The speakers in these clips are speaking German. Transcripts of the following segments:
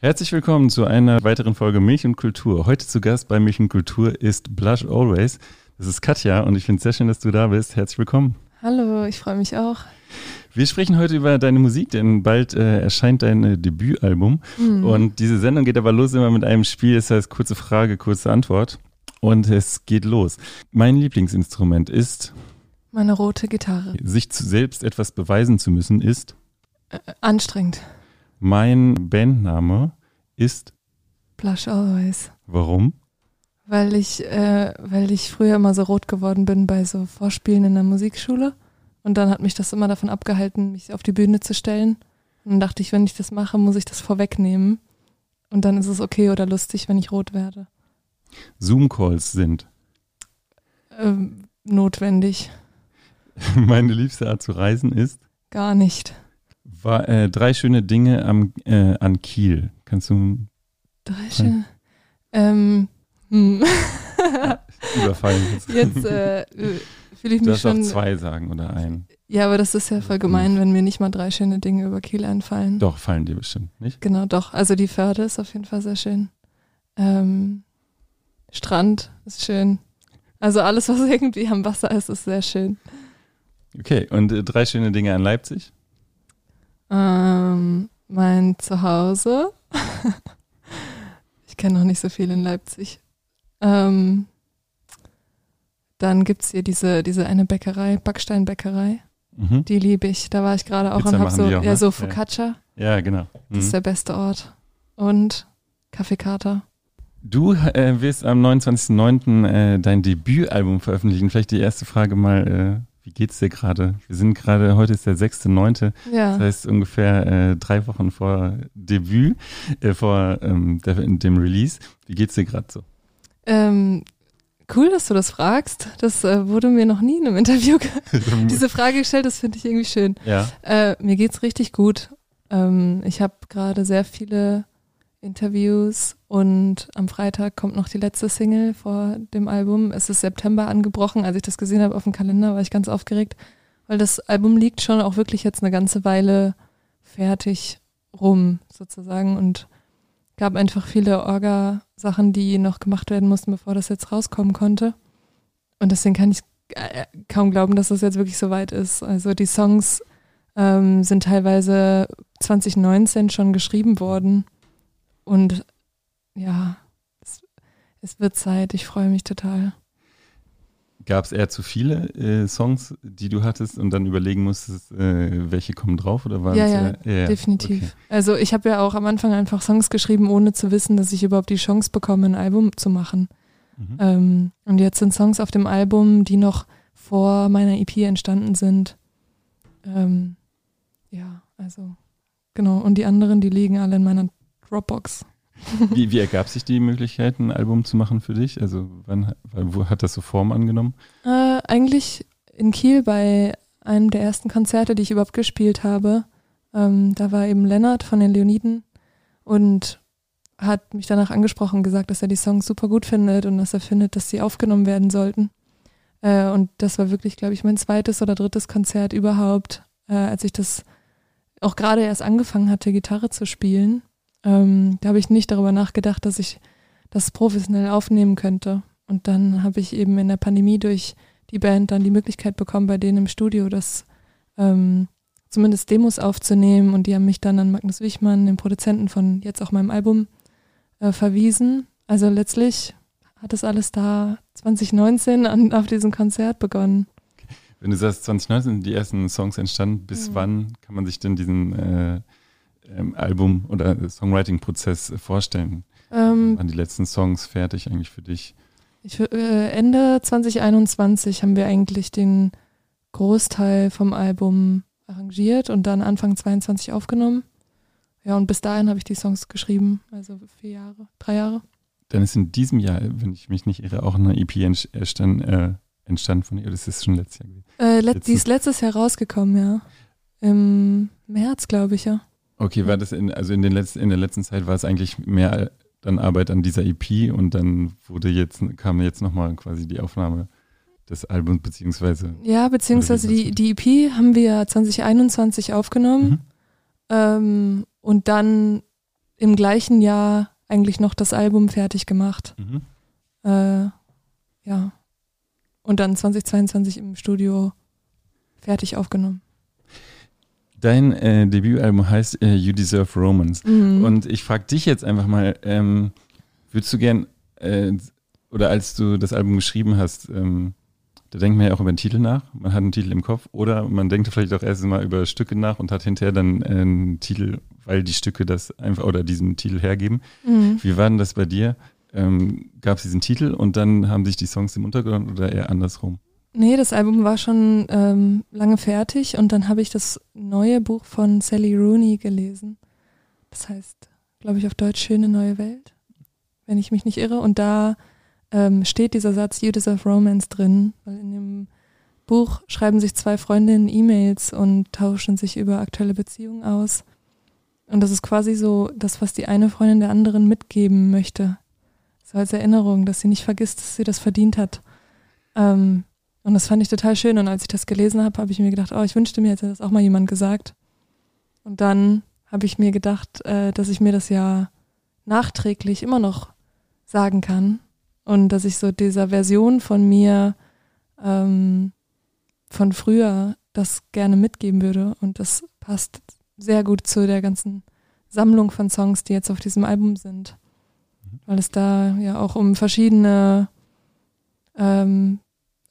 Herzlich willkommen zu einer weiteren Folge Milch und Kultur. Heute zu Gast bei Milch und Kultur ist Blush Always. Das ist Katja und ich finde es sehr schön, dass du da bist. Herzlich willkommen. Hallo, ich freue mich auch. Wir sprechen heute über deine Musik, denn bald äh, erscheint dein äh, Debütalbum. Mhm. Und diese Sendung geht aber los immer mit einem Spiel, das heißt kurze Frage, kurze Antwort. Und es geht los. Mein Lieblingsinstrument ist. Meine rote Gitarre. Sich selbst etwas beweisen zu müssen ist. Äh, anstrengend. Mein Bandname ist. Blush Always. Warum? Weil ich, äh, weil ich früher immer so rot geworden bin bei so Vorspielen in der Musikschule. Und dann hat mich das immer davon abgehalten, mich auf die Bühne zu stellen. Und dann dachte ich, wenn ich das mache, muss ich das vorwegnehmen. Und dann ist es okay oder lustig, wenn ich rot werde. Zoom-Calls sind? Ähm, notwendig. Meine liebste Art zu reisen ist? Gar nicht. War, äh, drei schöne Dinge am, äh, an Kiel. Kannst du. Drei schöne. Ähm, hm. Überfallen. Jetzt äh, fühle ich mich du schon. Du auch zwei sagen oder ein. Ja, aber das ist ja voll gemein, wenn mir nicht mal drei schöne Dinge über Kiel einfallen. Doch, fallen dir bestimmt, nicht? Genau, doch. Also die Förde ist auf jeden Fall sehr schön. Ähm, Strand ist schön. Also alles, was irgendwie am Wasser ist, ist sehr schön. Okay, und äh, drei schöne Dinge an Leipzig? Ähm, mein Zuhause. ich kenne noch nicht so viel in Leipzig. Ähm, dann gibt es hier diese, diese eine Bäckerei, Backsteinbäckerei. Mhm. Die liebe ich. Da war ich gerade auch Pizza und habe so, auch, ja, ne? so Focaccia. Ja, genau. Mhm. Das ist der beste Ort. Und Kaffee Kater. Du äh, wirst am 29.09. Äh, dein Debütalbum veröffentlichen. Vielleicht die erste Frage mal, äh, wie geht's dir gerade? Wir sind gerade, heute ist der 6.9., ja. das heißt ungefähr äh, drei Wochen vor Debüt, äh, vor ähm, der, dem Release. Wie geht's dir gerade so? Ähm, cool, dass du das fragst. Das äh, wurde mir noch nie in einem Interview diese Frage gestellt, das finde ich irgendwie schön. Ja. Äh, mir geht's richtig gut. Ähm, ich habe gerade sehr viele Interviews und am Freitag kommt noch die letzte Single vor dem Album. Es ist September angebrochen. Als ich das gesehen habe auf dem Kalender, war ich ganz aufgeregt, weil das Album liegt schon auch wirklich jetzt eine ganze Weile fertig rum sozusagen und gab einfach viele Orga-Sachen, die noch gemacht werden mussten, bevor das jetzt rauskommen konnte. Und deswegen kann ich äh, kaum glauben, dass das jetzt wirklich so weit ist. Also die Songs ähm, sind teilweise 2019 schon geschrieben worden und ja, es, es wird Zeit. Ich freue mich total. Gab es eher zu viele äh, Songs, die du hattest und dann überlegen musstest, äh, welche kommen drauf oder waren ja, es ja, eher, ja, definitiv. Okay. Also ich habe ja auch am Anfang einfach Songs geschrieben, ohne zu wissen, dass ich überhaupt die Chance bekomme, ein Album zu machen. Mhm. Ähm, und jetzt sind Songs auf dem Album, die noch vor meiner EP entstanden sind. Ähm, ja, also genau. Und die anderen, die liegen alle in meiner Dropbox. Wie, wie ergab sich die Möglichkeit, ein Album zu machen für dich? Also wann wo hat das so Form angenommen? Äh, eigentlich in Kiel bei einem der ersten Konzerte, die ich überhaupt gespielt habe. Ähm, da war eben Lennart von den Leoniden und hat mich danach angesprochen gesagt, dass er die Songs super gut findet und dass er findet, dass sie aufgenommen werden sollten. Äh, und das war wirklich, glaube ich, mein zweites oder drittes Konzert überhaupt, äh, als ich das auch gerade erst angefangen hatte, Gitarre zu spielen. Ähm, da habe ich nicht darüber nachgedacht, dass ich das professionell aufnehmen könnte. Und dann habe ich eben in der Pandemie durch die Band dann die Möglichkeit bekommen, bei denen im Studio das ähm, zumindest Demos aufzunehmen. Und die haben mich dann an Magnus Wichmann, den Produzenten von jetzt auch meinem Album, äh, verwiesen. Also letztlich hat das alles da 2019 an, auf diesem Konzert begonnen. Wenn du sagst, 2019 sind die ersten Songs entstanden, bis mhm. wann kann man sich denn diesen äh, ähm, Album- oder Songwriting-Prozess vorstellen? Ähm, Waren die letzten Songs fertig eigentlich für dich? Ich, äh, Ende 2021 haben wir eigentlich den Großteil vom Album arrangiert und dann Anfang 22 aufgenommen. Ja, und bis dahin habe ich die Songs geschrieben, also vier Jahre, drei Jahre. Dann ist in diesem Jahr, wenn ich mich nicht irre, auch eine EP entstanden, äh, entstanden von ihr. Oder ist das schon letztes Jahr gewesen? Äh, let, die ist letztes Jahr rausgekommen, ja. Im März, glaube ich, ja. Okay, war das in, also in, den letzten, in der letzten Zeit war es eigentlich mehr dann Arbeit an dieser EP und dann wurde jetzt, kam jetzt nochmal quasi die Aufnahme des Albums, beziehungsweise. Ja, beziehungsweise die, die EP haben wir 2021 aufgenommen. Mhm. Ähm, und dann im gleichen Jahr eigentlich noch das Album fertig gemacht. Mhm. Äh, ja. Und dann 2022 im Studio fertig aufgenommen. Dein äh, Debütalbum heißt äh, You Deserve Romance. Mhm. Und ich frage dich jetzt einfach mal, ähm, würdest du gern, äh, oder als du das Album geschrieben hast, ähm, da denkt man ja auch über den Titel nach, man hat einen Titel im Kopf, oder man denkt vielleicht auch erst mal über Stücke nach und hat hinterher dann äh, einen Titel, weil die Stücke das einfach oder diesen Titel hergeben. Mhm. Wie war denn das bei dir? Ähm, Gab es diesen Titel und dann haben sich die Songs im Untergrund oder eher andersrum? Nee, das Album war schon ähm, lange fertig und dann habe ich das neue Buch von Sally Rooney gelesen. Das heißt, glaube ich, auf Deutsch Schöne neue Welt, wenn ich mich nicht irre. Und da ähm, steht dieser Satz You deserve romance drin, weil in dem Buch schreiben sich zwei Freundinnen E-Mails und tauschen sich über aktuelle Beziehungen aus. Und das ist quasi so das, was die eine Freundin der anderen mitgeben möchte. So als Erinnerung, dass sie nicht vergisst, dass sie das verdient hat. Ähm, und das fand ich total schön. Und als ich das gelesen habe, habe ich mir gedacht, oh, ich wünschte mir, hätte das auch mal jemand gesagt. Und dann habe ich mir gedacht, äh, dass ich mir das ja nachträglich immer noch sagen kann. Und dass ich so dieser Version von mir ähm, von früher das gerne mitgeben würde. Und das passt sehr gut zu der ganzen Sammlung von Songs, die jetzt auf diesem Album sind. Weil es da ja auch um verschiedene ähm,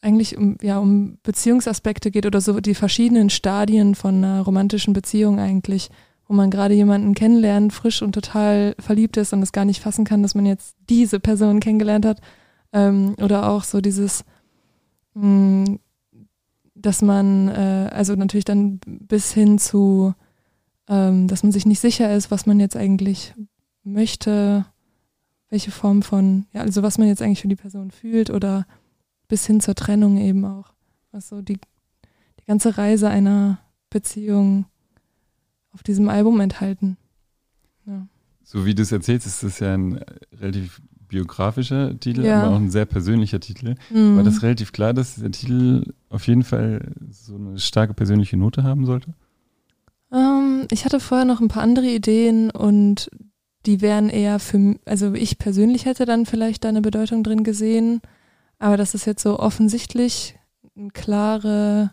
eigentlich um, ja, um Beziehungsaspekte geht oder so die verschiedenen Stadien von einer romantischen Beziehung eigentlich, wo man gerade jemanden kennenlernt, frisch und total verliebt ist und es gar nicht fassen kann, dass man jetzt diese Person kennengelernt hat. Ähm, oder auch so dieses, mh, dass man, äh, also natürlich dann bis hin zu, ähm, dass man sich nicht sicher ist, was man jetzt eigentlich möchte, welche Form von, ja, also was man jetzt eigentlich für die Person fühlt oder bis hin zur Trennung eben auch. Also die, die ganze Reise einer Beziehung auf diesem Album enthalten. Ja. So wie du es erzählst, ist das ja ein relativ biografischer Titel, Ja. aber auch ein sehr persönlicher Titel. Mhm. War das relativ klar, dass der Titel auf jeden Fall so eine starke persönliche Note haben sollte? Ähm, ich hatte vorher noch ein paar andere Ideen und die wären eher für, also ich persönlich hätte dann vielleicht da eine Bedeutung drin gesehen, aber dass es jetzt so offensichtlich ein, klare,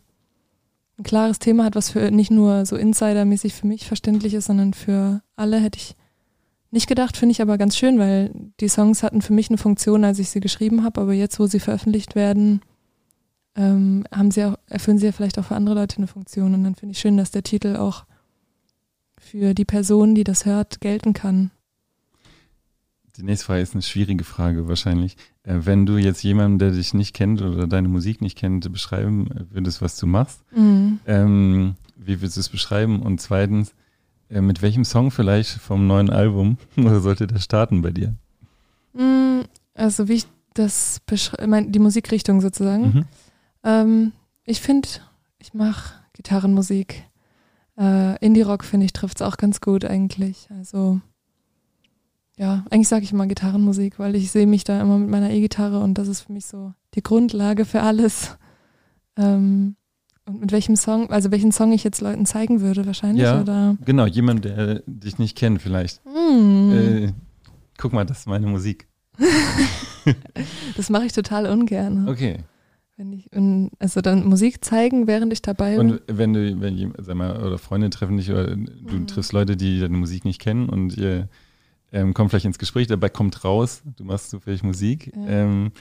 ein klares Thema hat, was für nicht nur so insidermäßig für mich verständlich ist, sondern für alle hätte ich nicht gedacht, finde ich aber ganz schön, weil die Songs hatten für mich eine Funktion, als ich sie geschrieben habe, aber jetzt, wo sie veröffentlicht werden, ähm, haben sie auch, erfüllen sie ja vielleicht auch für andere Leute eine Funktion. Und dann finde ich schön, dass der Titel auch für die Person, die das hört, gelten kann. Die nächste Frage ist eine schwierige Frage wahrscheinlich. Äh, wenn du jetzt jemanden, der dich nicht kennt oder deine Musik nicht kennt, beschreiben würdest, was du machst, Mhm. ähm, wie würdest du es beschreiben? Und zweitens, äh, mit welchem Song vielleicht vom neuen Album oder sollte der starten bei dir? Mm, Also wie ich das beschreibe, die Musikrichtung sozusagen. Mhm. Ähm, ich finde, ich mache Gitarrenmusik. Äh, Indie-Rock, finde ich, trifft es auch ganz gut eigentlich. Also ja, eigentlich sage ich immer Gitarrenmusik, weil ich sehe mich da immer mit meiner E-Gitarre und das ist für mich so die Grundlage für alles. Ähm, und mit welchem Song, also welchen Song ich jetzt Leuten zeigen würde wahrscheinlich, Ja. oder? Genau, jemand, der dich nicht kennt vielleicht. Hm, Äh, guck mal, das ist meine Musik. das mache ich total ungern. Okay. Wenn ich, also dann Musik zeigen, während ich dabei bin. Und wenn du, wenn jemand, sag mal, oder Freunde treffen dich oder du Mhm. triffst Leute, die deine Musik nicht kennen und ihr ähm, kommt vielleicht ins Gespräch, dabei kommt raus, du machst zufällig Musik. Ja. Ähm,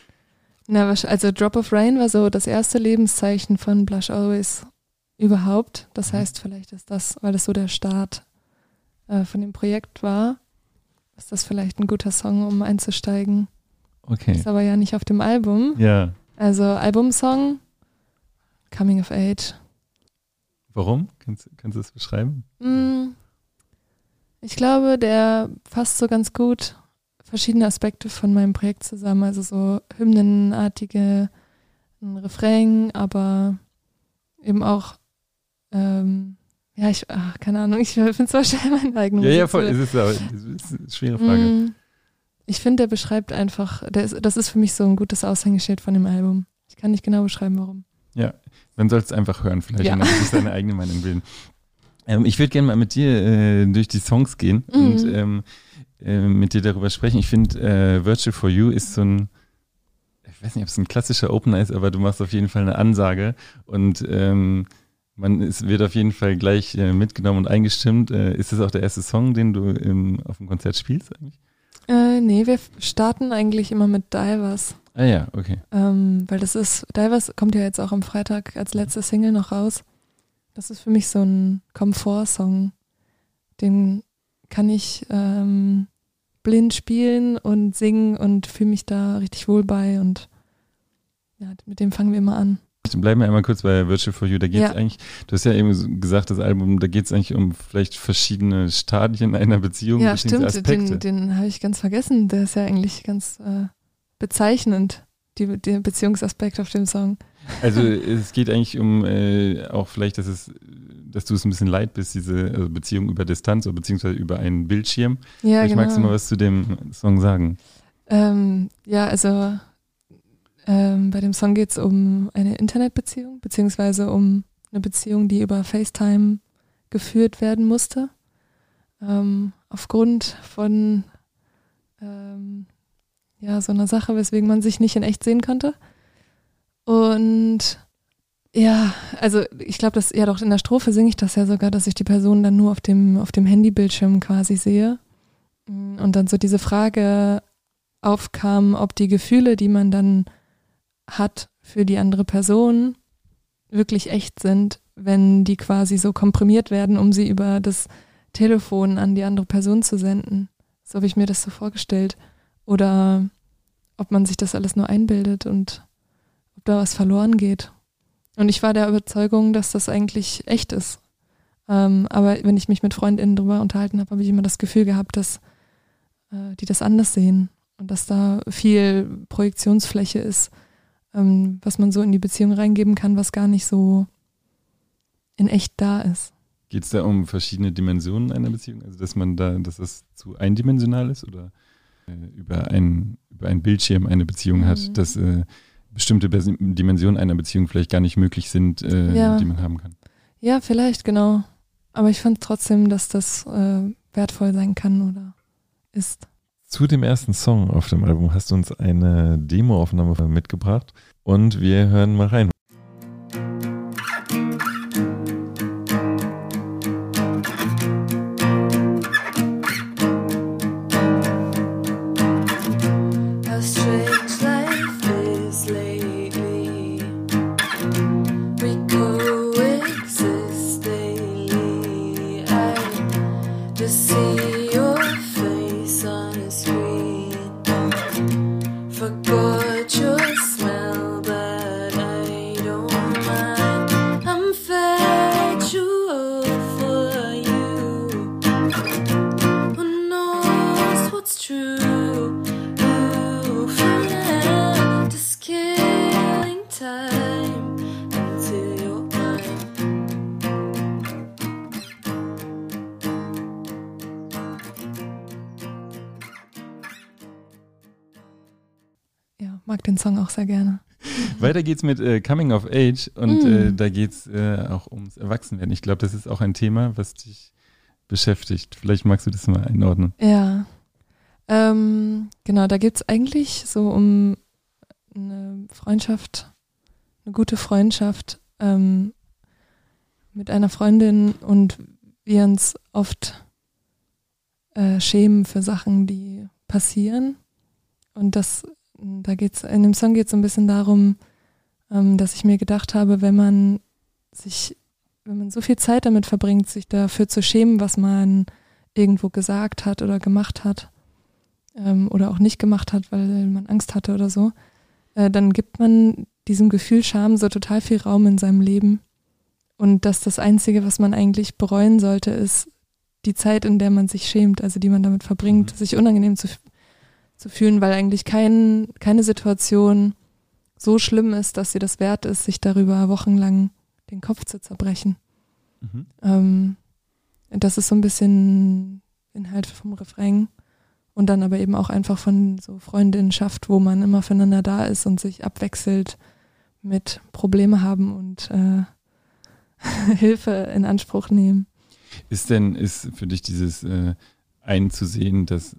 Na, also Drop of Rain war so das erste Lebenszeichen von Blush Always überhaupt. Das Mhm. heißt, vielleicht ist das, weil das so der Start äh, von dem Projekt war, ist das vielleicht ein guter Song, um einzusteigen. okay. Ist aber ja nicht auf dem Album. Ja. Also Albumsong, Coming of Age. Warum? Kannst, kannst du das beschreiben? Mm, Ich glaube, der fasst so ganz gut verschiedene Aspekte von meinem Projekt zusammen. Also so hymnenartige ein Refrain, aber eben auch, ähm, ja, ich, ach, keine Ahnung, ich finde es so schwer, meine eigene Ja, ja, voll. zu- Es ist, aber, es ist eine schwere Frage. Mm, Ich finde, der beschreibt einfach, der ist, das ist für mich so ein gutes Aushängeschild von dem Album. Ich kann nicht genau beschreiben, warum. Man soll es einfach hören, vielleicht, Ja. und dann seine eigene Meinung bilden. Ähm, ich würde gerne mal mit dir äh, durch die Songs gehen Mhm. und ähm, äh, mit dir darüber sprechen. Ich finde, äh, Virtual for You ist so ein, ich weiß nicht, ob es ein klassischer Opener ist, aber du machst auf jeden Fall eine Ansage und ähm, man ist, wird auf jeden Fall gleich äh, mitgenommen und eingestimmt. Äh, ist das auch der erste Song, den du im, auf dem Konzert spielst eigentlich? Äh, nee, wir starten eigentlich immer mit Divers. Ah ja, okay. Ähm, weil das ist, Divers kommt ja jetzt auch am Freitag als letzte Single noch raus. Das ist für mich so ein Komfortsong. Den kann ich ähm, blind spielen und singen und fühle mich da richtig wohl bei und ja, mit dem fangen wir immer an. Bleiben wir einmal kurz bei Virtual for You. Da geht es Ja. eigentlich, du hast ja eben gesagt, das Album, da geht es eigentlich um vielleicht verschiedene Stadien einer Beziehung, Ja, stimmt, Aspekte. den, den habe ich ganz vergessen. Der ist ja eigentlich ganz äh, bezeichnend, die, der Beziehungsaspekt auf dem Song. Also es geht eigentlich um äh, auch vielleicht, dass es, dass du es ein bisschen leid bist, diese also Beziehung über Distanz oder beziehungsweise über einen Bildschirm. Ja, vielleicht genau. magst du mal was zu dem Song sagen. Ähm, ja, also ähm, bei dem Song geht es um eine Internetbeziehung, beziehungsweise um eine Beziehung, die über FaceTime geführt werden musste. Ähm, aufgrund von ähm, ja, so einer Sache, weswegen man sich nicht in echt sehen konnte. Und ja, also ich glaube, dass ja doch in der Strophe singe ich das ja sogar, dass ich die Person dann nur auf dem, auf dem Handybildschirm quasi sehe. Und dann so diese Frage aufkam, ob die Gefühle, die man dann hat für die andere Person, wirklich echt sind, wenn die quasi so komprimiert werden, um sie über das Telefon an die andere Person zu senden. So habe ich mir das so vorgestellt. Oder ob man sich das alles nur einbildet und da was verloren geht. Und ich war der Überzeugung, dass das eigentlich echt ist. Ähm, aber wenn ich mich mit FreundInnen drüber unterhalten habe, habe ich immer das Gefühl gehabt, dass äh, die das anders sehen und dass da viel Projektionsfläche ist, ähm, was man so in die Beziehung reingeben kann, was gar nicht so in echt da ist. Geht es da um verschiedene Dimensionen einer Beziehung? Also dass man da, dass das zu eindimensional ist oder äh, über, ein, über einen Bildschirm eine Beziehung Mhm. hat, dass äh, bestimmte Bes- Dimensionen einer Beziehung vielleicht gar nicht möglich sind, äh, Ja. die man haben kann. Ja, vielleicht, genau. Aber ich fand trotzdem, dass das äh, wertvoll sein kann oder ist. Zu dem ersten Song auf dem Album hast du uns eine Demoaufnahme mitgebracht und wir hören mal rein. Geht's mit äh, Coming of Age und Mhm. äh, da geht's äh, auch ums Erwachsenwerden. Ich glaube, das ist auch ein Thema, was dich beschäftigt. Vielleicht magst du das mal einordnen. Ja. Ähm, genau, da geht's eigentlich so um eine Freundschaft, eine gute Freundschaft ähm, mit einer Freundin und wir uns oft äh, schämen für Sachen, die passieren. Und das, da geht's, in dem Song geht es so ein bisschen darum, dass ich mir gedacht habe, wenn man sich, wenn man so viel Zeit damit verbringt, sich dafür zu schämen, was man irgendwo gesagt hat oder gemacht hat ähm, oder auch nicht gemacht hat, weil man Angst hatte oder so, äh, dann gibt man diesem Gefühl Scham so total viel Raum in seinem Leben. Und dass das Einzige, was man eigentlich bereuen sollte, ist die Zeit, in der man sich schämt, also die man damit verbringt, Mhm. sich unangenehm zu, zu fühlen, weil eigentlich kein, keine Situation so schlimm ist, dass sie das wert ist, sich darüber wochenlang den Kopf zu zerbrechen. Mhm. Ähm, das ist so ein bisschen Inhalt vom Refrain und dann aber eben auch einfach von so Freundinnenschaft, wo man immer füreinander da ist und sich abwechselt mit Probleme haben und äh, Hilfe in Anspruch nehmen. Ist denn, ist für dich dieses äh, einzusehen, dass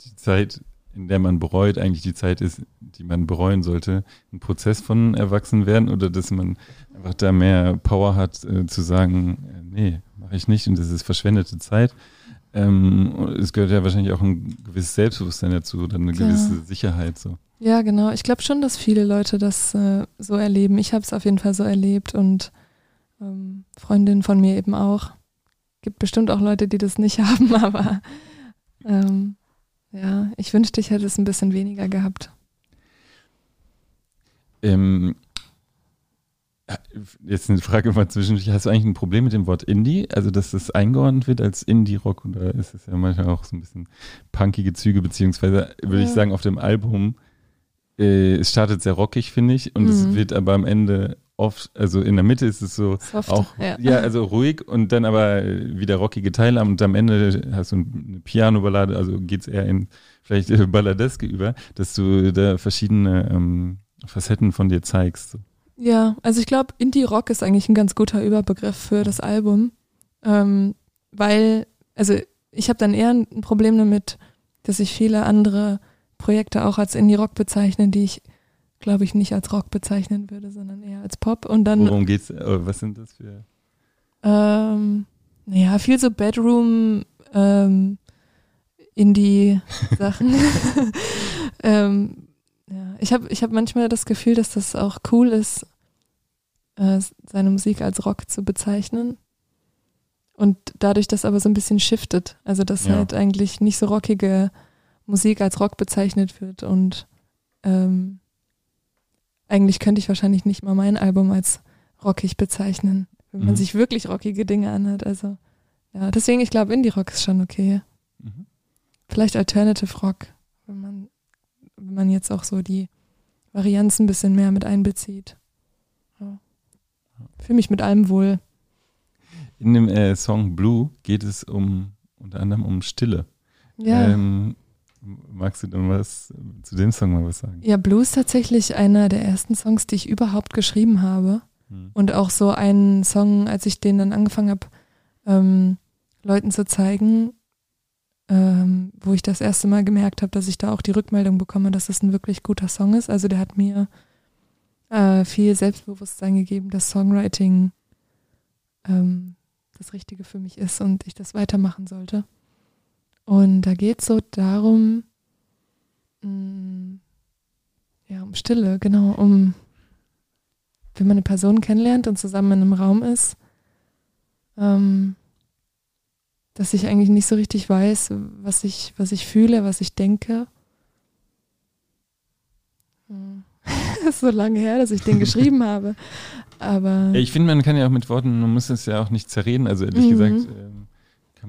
die Zeit, in der man bereut, eigentlich die Zeit ist, die man bereuen sollte, ein Prozess von Erwachsenwerden oder dass man einfach da mehr Power hat, äh, zu sagen, äh, nee, mache ich nicht und das ist verschwendete Zeit. Ähm, es gehört ja wahrscheinlich auch ein gewisses Selbstbewusstsein dazu oder eine Ja. gewisse Sicherheit. So. Ja, genau. Ich glaube schon, dass viele Leute das äh, so erleben. Ich habe es auf jeden Fall so erlebt und ähm, Freundinnen von mir eben auch. Gibt bestimmt auch Leute, die das nicht haben, aber ähm, ja, ich wünschte, ich hätte es ein bisschen weniger gehabt. Ähm, jetzt eine Frage mal zwischendurch. Hast du eigentlich ein Problem mit dem Wort Indie? Also, dass das eingeordnet wird als Indie-Rock oder ist es ja manchmal auch so ein bisschen punkige Züge, beziehungsweise würde ich Ja. sagen, auf dem Album, äh, es startet sehr rockig, finde ich, und es Mhm. wird aber am Ende oft, also in der Mitte ist es so Soft. auch, ja. ja. also ruhig und dann aber wieder rockige Teile und am Ende hast du eine Piano-Ballade, also geht's eher in vielleicht äh, Balladeske über, dass du da verschiedene ähm, Facetten von dir zeigst. Ja, also ich glaube, Indie-Rock ist eigentlich ein ganz guter Überbegriff für das Album, ähm, weil, also ich habe dann eher ein Problem damit, dass ich viele andere Projekte auch als Indie-Rock bezeichne, die ich, glaube ich, nicht als Rock bezeichnen würde, sondern eher als Pop. Und dann, Worum geht's? äh, Was sind das für? ähm, naja, viel so Bedroom, ähm, Indie-Sachen. ähm, ja, ich habe ich hab manchmal das Gefühl, dass das auch cool ist, äh, seine Musik als Rock zu bezeichnen. Und dadurch das aber so ein bisschen shiftet. Also, dass Ja. halt eigentlich nicht so rockige Musik als Rock bezeichnet wird. Und ähm, eigentlich könnte ich wahrscheinlich nicht mal mein Album als rockig bezeichnen, wenn man Mhm. sich wirklich rockige Dinge anhört. Also, ja, deswegen, ich glaube, Indie-Rock ist schon okay. Mhm. Vielleicht Alternative Rock, wenn man, wenn man jetzt auch so die Varianz ein bisschen mehr mit einbezieht. Ja. Fühle mich mit allem wohl. In dem äh, Song Blue geht es um unter anderem um Stille. Ja. Ähm, magst du dann was zu dem Song mal was sagen? ja, Blue ist tatsächlich einer der ersten Songs, die ich überhaupt geschrieben habe. Hm. Und auch so ein Song, als ich den dann angefangen habe, ähm, Leuten zu zeigen, ähm, wo ich das erste Mal gemerkt habe, dass ich da auch die Rückmeldung bekomme, dass es ein wirklich guter Song ist. Also der hat mir äh, viel Selbstbewusstsein gegeben, dass Songwriting ähm, das Richtige für mich ist und ich das weitermachen sollte. Und da geht es so darum, mh, ja, um Stille, genau, um wenn man eine Person kennenlernt und zusammen in einem Raum ist, ähm, dass ich eigentlich nicht so richtig weiß, was ich, was ich fühle, was ich denke. Hm. ist so lange her, dass ich den geschrieben habe. Aber ich finde, man kann ja auch mit Worten, man muss es ja auch nicht zerreden. Also ehrlich Mhm. gesagt, ähm,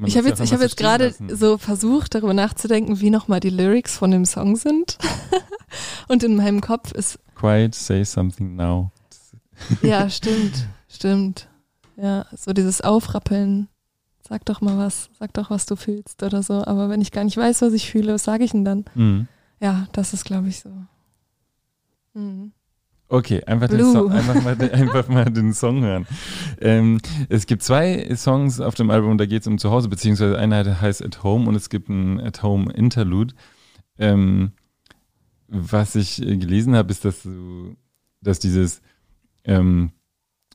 ich habe jetzt, ich hab jetzt gerade so versucht, darüber nachzudenken, wie nochmal die Lyrics von dem Song sind. und in meinem Kopf ist Quiet, say something now. Ja, stimmt, stimmt. Ja, so dieses Aufrappeln. Sag doch mal was, sag doch, was du fühlst oder so. Aber wenn ich gar nicht weiß, was ich fühle, was sage ich denn dann? Mhm. Ja, das ist, glaube ich, so. Mhm. Okay, einfach den. Song, einfach, mal, den- einfach mal den Song hören. Ähm, es gibt zwei Songs auf dem Album, da geht es um Zuhause, beziehungsweise einer heißt At Home und es gibt ein At Home Interlude. Ähm, was ich äh, gelesen habe, ist, dass du, dass dieses, ähm,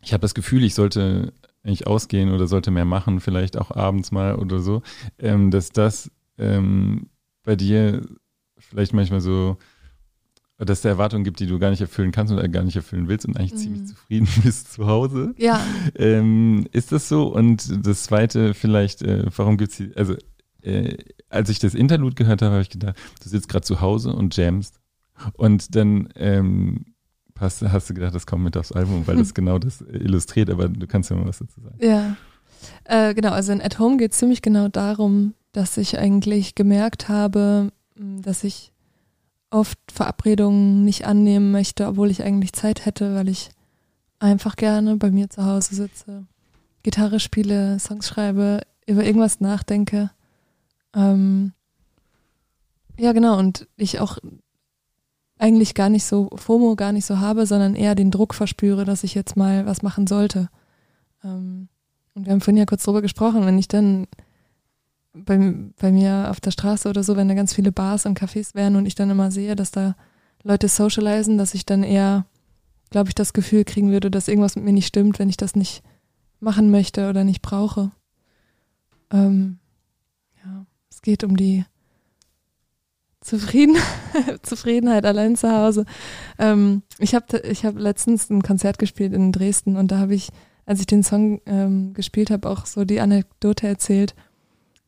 ich habe das Gefühl, ich sollte eigentlich ausgehen oder sollte mehr machen, vielleicht auch abends mal oder so, ähm, dass das ähm, bei dir vielleicht manchmal so dass es Erwartungen gibt, die du gar nicht erfüllen kannst oder gar nicht erfüllen willst und eigentlich Mhm. ziemlich zufrieden bist zu Hause. Ja, Ähm, ist das so? Und das zweite vielleicht, äh, warum gibt's die, also äh, als ich das Interlude gehört habe, habe ich gedacht, du sitzt gerade zu Hause und jamst und dann ähm, hast, hast du gedacht, das kommt mit aufs Album, weil das genau das äh, illustriert, aber du kannst ja mal was dazu sagen. ja. Äh, genau, also in At Home geht es ziemlich genau darum, dass ich eigentlich gemerkt habe, dass ich oft Verabredungen nicht annehmen möchte, obwohl ich eigentlich Zeit hätte, weil ich einfach gerne bei mir zu Hause sitze, Gitarre spiele, Songs schreibe, über irgendwas nachdenke. Ähm, ja, genau, und ich auch eigentlich gar nicht so FOMO gar nicht so habe, sondern eher den Druck verspüre, dass ich jetzt mal was machen sollte. Ähm, und wir haben vorhin ja kurz drüber gesprochen, wenn ich dann bei, bei mir auf der Straße oder so, wenn da ganz viele Bars und Cafés wären und ich dann immer sehe, dass da Leute socialisen, dass ich dann eher, glaube ich, das Gefühl kriegen würde, dass irgendwas mit mir nicht stimmt, wenn ich das nicht machen möchte oder nicht brauche. Ähm, ja, es geht um die Zufrieden Zufriedenheit allein zu Hause. Ähm, ich habe ich hab letztens ein Konzert gespielt in Dresden und da habe ich, als ich den Song ähm, gespielt habe, auch so die Anekdote erzählt,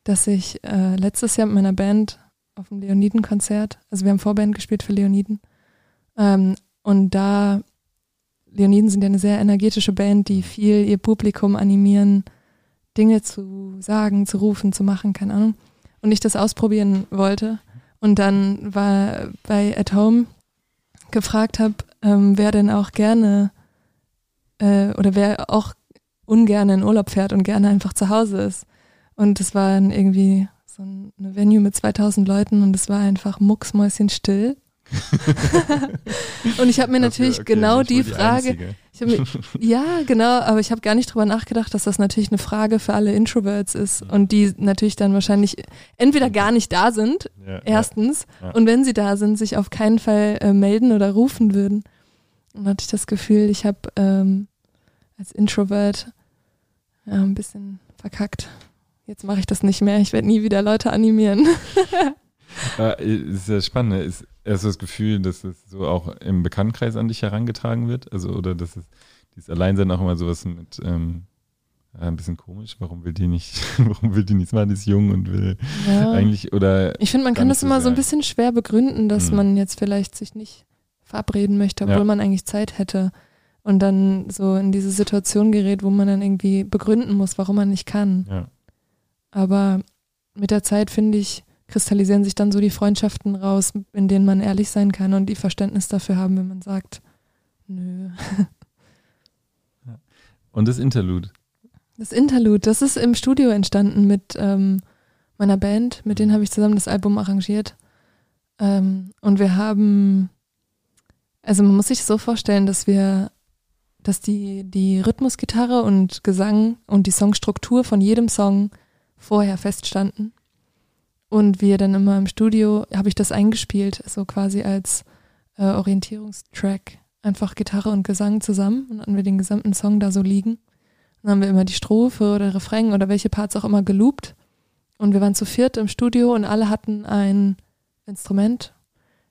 dass ich äh, letztes Jahr mit meiner Band auf dem Leoniden-Konzert, also wir haben Vorband gespielt für Leoniden, ähm, und da, Leoniden sind ja eine sehr energetische Band, die viel ihr Publikum animieren, Dinge zu sagen, zu rufen, zu machen, keine Ahnung. Und ich das ausprobieren wollte und dann war bei At Home gefragt habe, ähm, wer denn auch gerne äh, oder wer auch ungern in Urlaub fährt und gerne einfach zu Hause ist. Und es war dann irgendwie so eine Venue mit 2000 Leuten und es war einfach mucksmäuschenstill. und ich habe mir natürlich Okay, genau die Frage, hab mir, ja, genau, aber ich habe gar nicht drüber nachgedacht, dass das natürlich eine Frage für alle Introverts ist und die natürlich dann wahrscheinlich entweder gar nicht da sind, Ja, erstens, Ja. und wenn sie da sind, sich auf keinen Fall äh, melden oder rufen würden. Und hatte ich das Gefühl, ich habe ähm, als Introvert ja, ein bisschen verkackt. Jetzt mache ich das nicht mehr. Ich werde nie wieder Leute animieren. Ja, äh, ist ja spannend. ne? Ist erst das Gefühl, dass es so auch im Bekanntenkreis an dich herangetragen wird? Also, oder dass es dieses Alleinsein auch immer sowas mit ähm, ja, ein bisschen komisch, warum will die nicht, warum will die nichts machen, die ist jung und will Ja. eigentlich oder Ich finde, man kann das so immer so ein bisschen schwer begründen, dass Mhm. man jetzt vielleicht sich nicht verabreden möchte, obwohl Ja. man eigentlich Zeit hätte. Und dann so in diese Situation gerät, wo man dann irgendwie begründen muss, warum man nicht kann. ja. Aber mit der Zeit, finde ich, kristallisieren sich dann so die Freundschaften raus, in denen man ehrlich sein kann und die Verständnis dafür haben, wenn man sagt, nö. Und das Interlude. Das Interlude, das ist im Studio entstanden mit ähm, meiner Band, mit denen habe ich zusammen das Album arrangiert. Ähm, und wir haben, also man muss sich so vorstellen, dass wir, dass die, die Rhythmusgitarre und Gesang und die Songstruktur von jedem Song vorher feststanden. Und wir dann immer im Studio, habe ich das eingespielt, so quasi als äh, Orientierungstrack. Einfach Gitarre und Gesang zusammen und hatten wir den gesamten Song da so liegen. Dann haben wir immer die Strophe oder Refrain oder welche Parts auch immer geloopt. Und wir waren zu viert im Studio und alle hatten ein Instrument.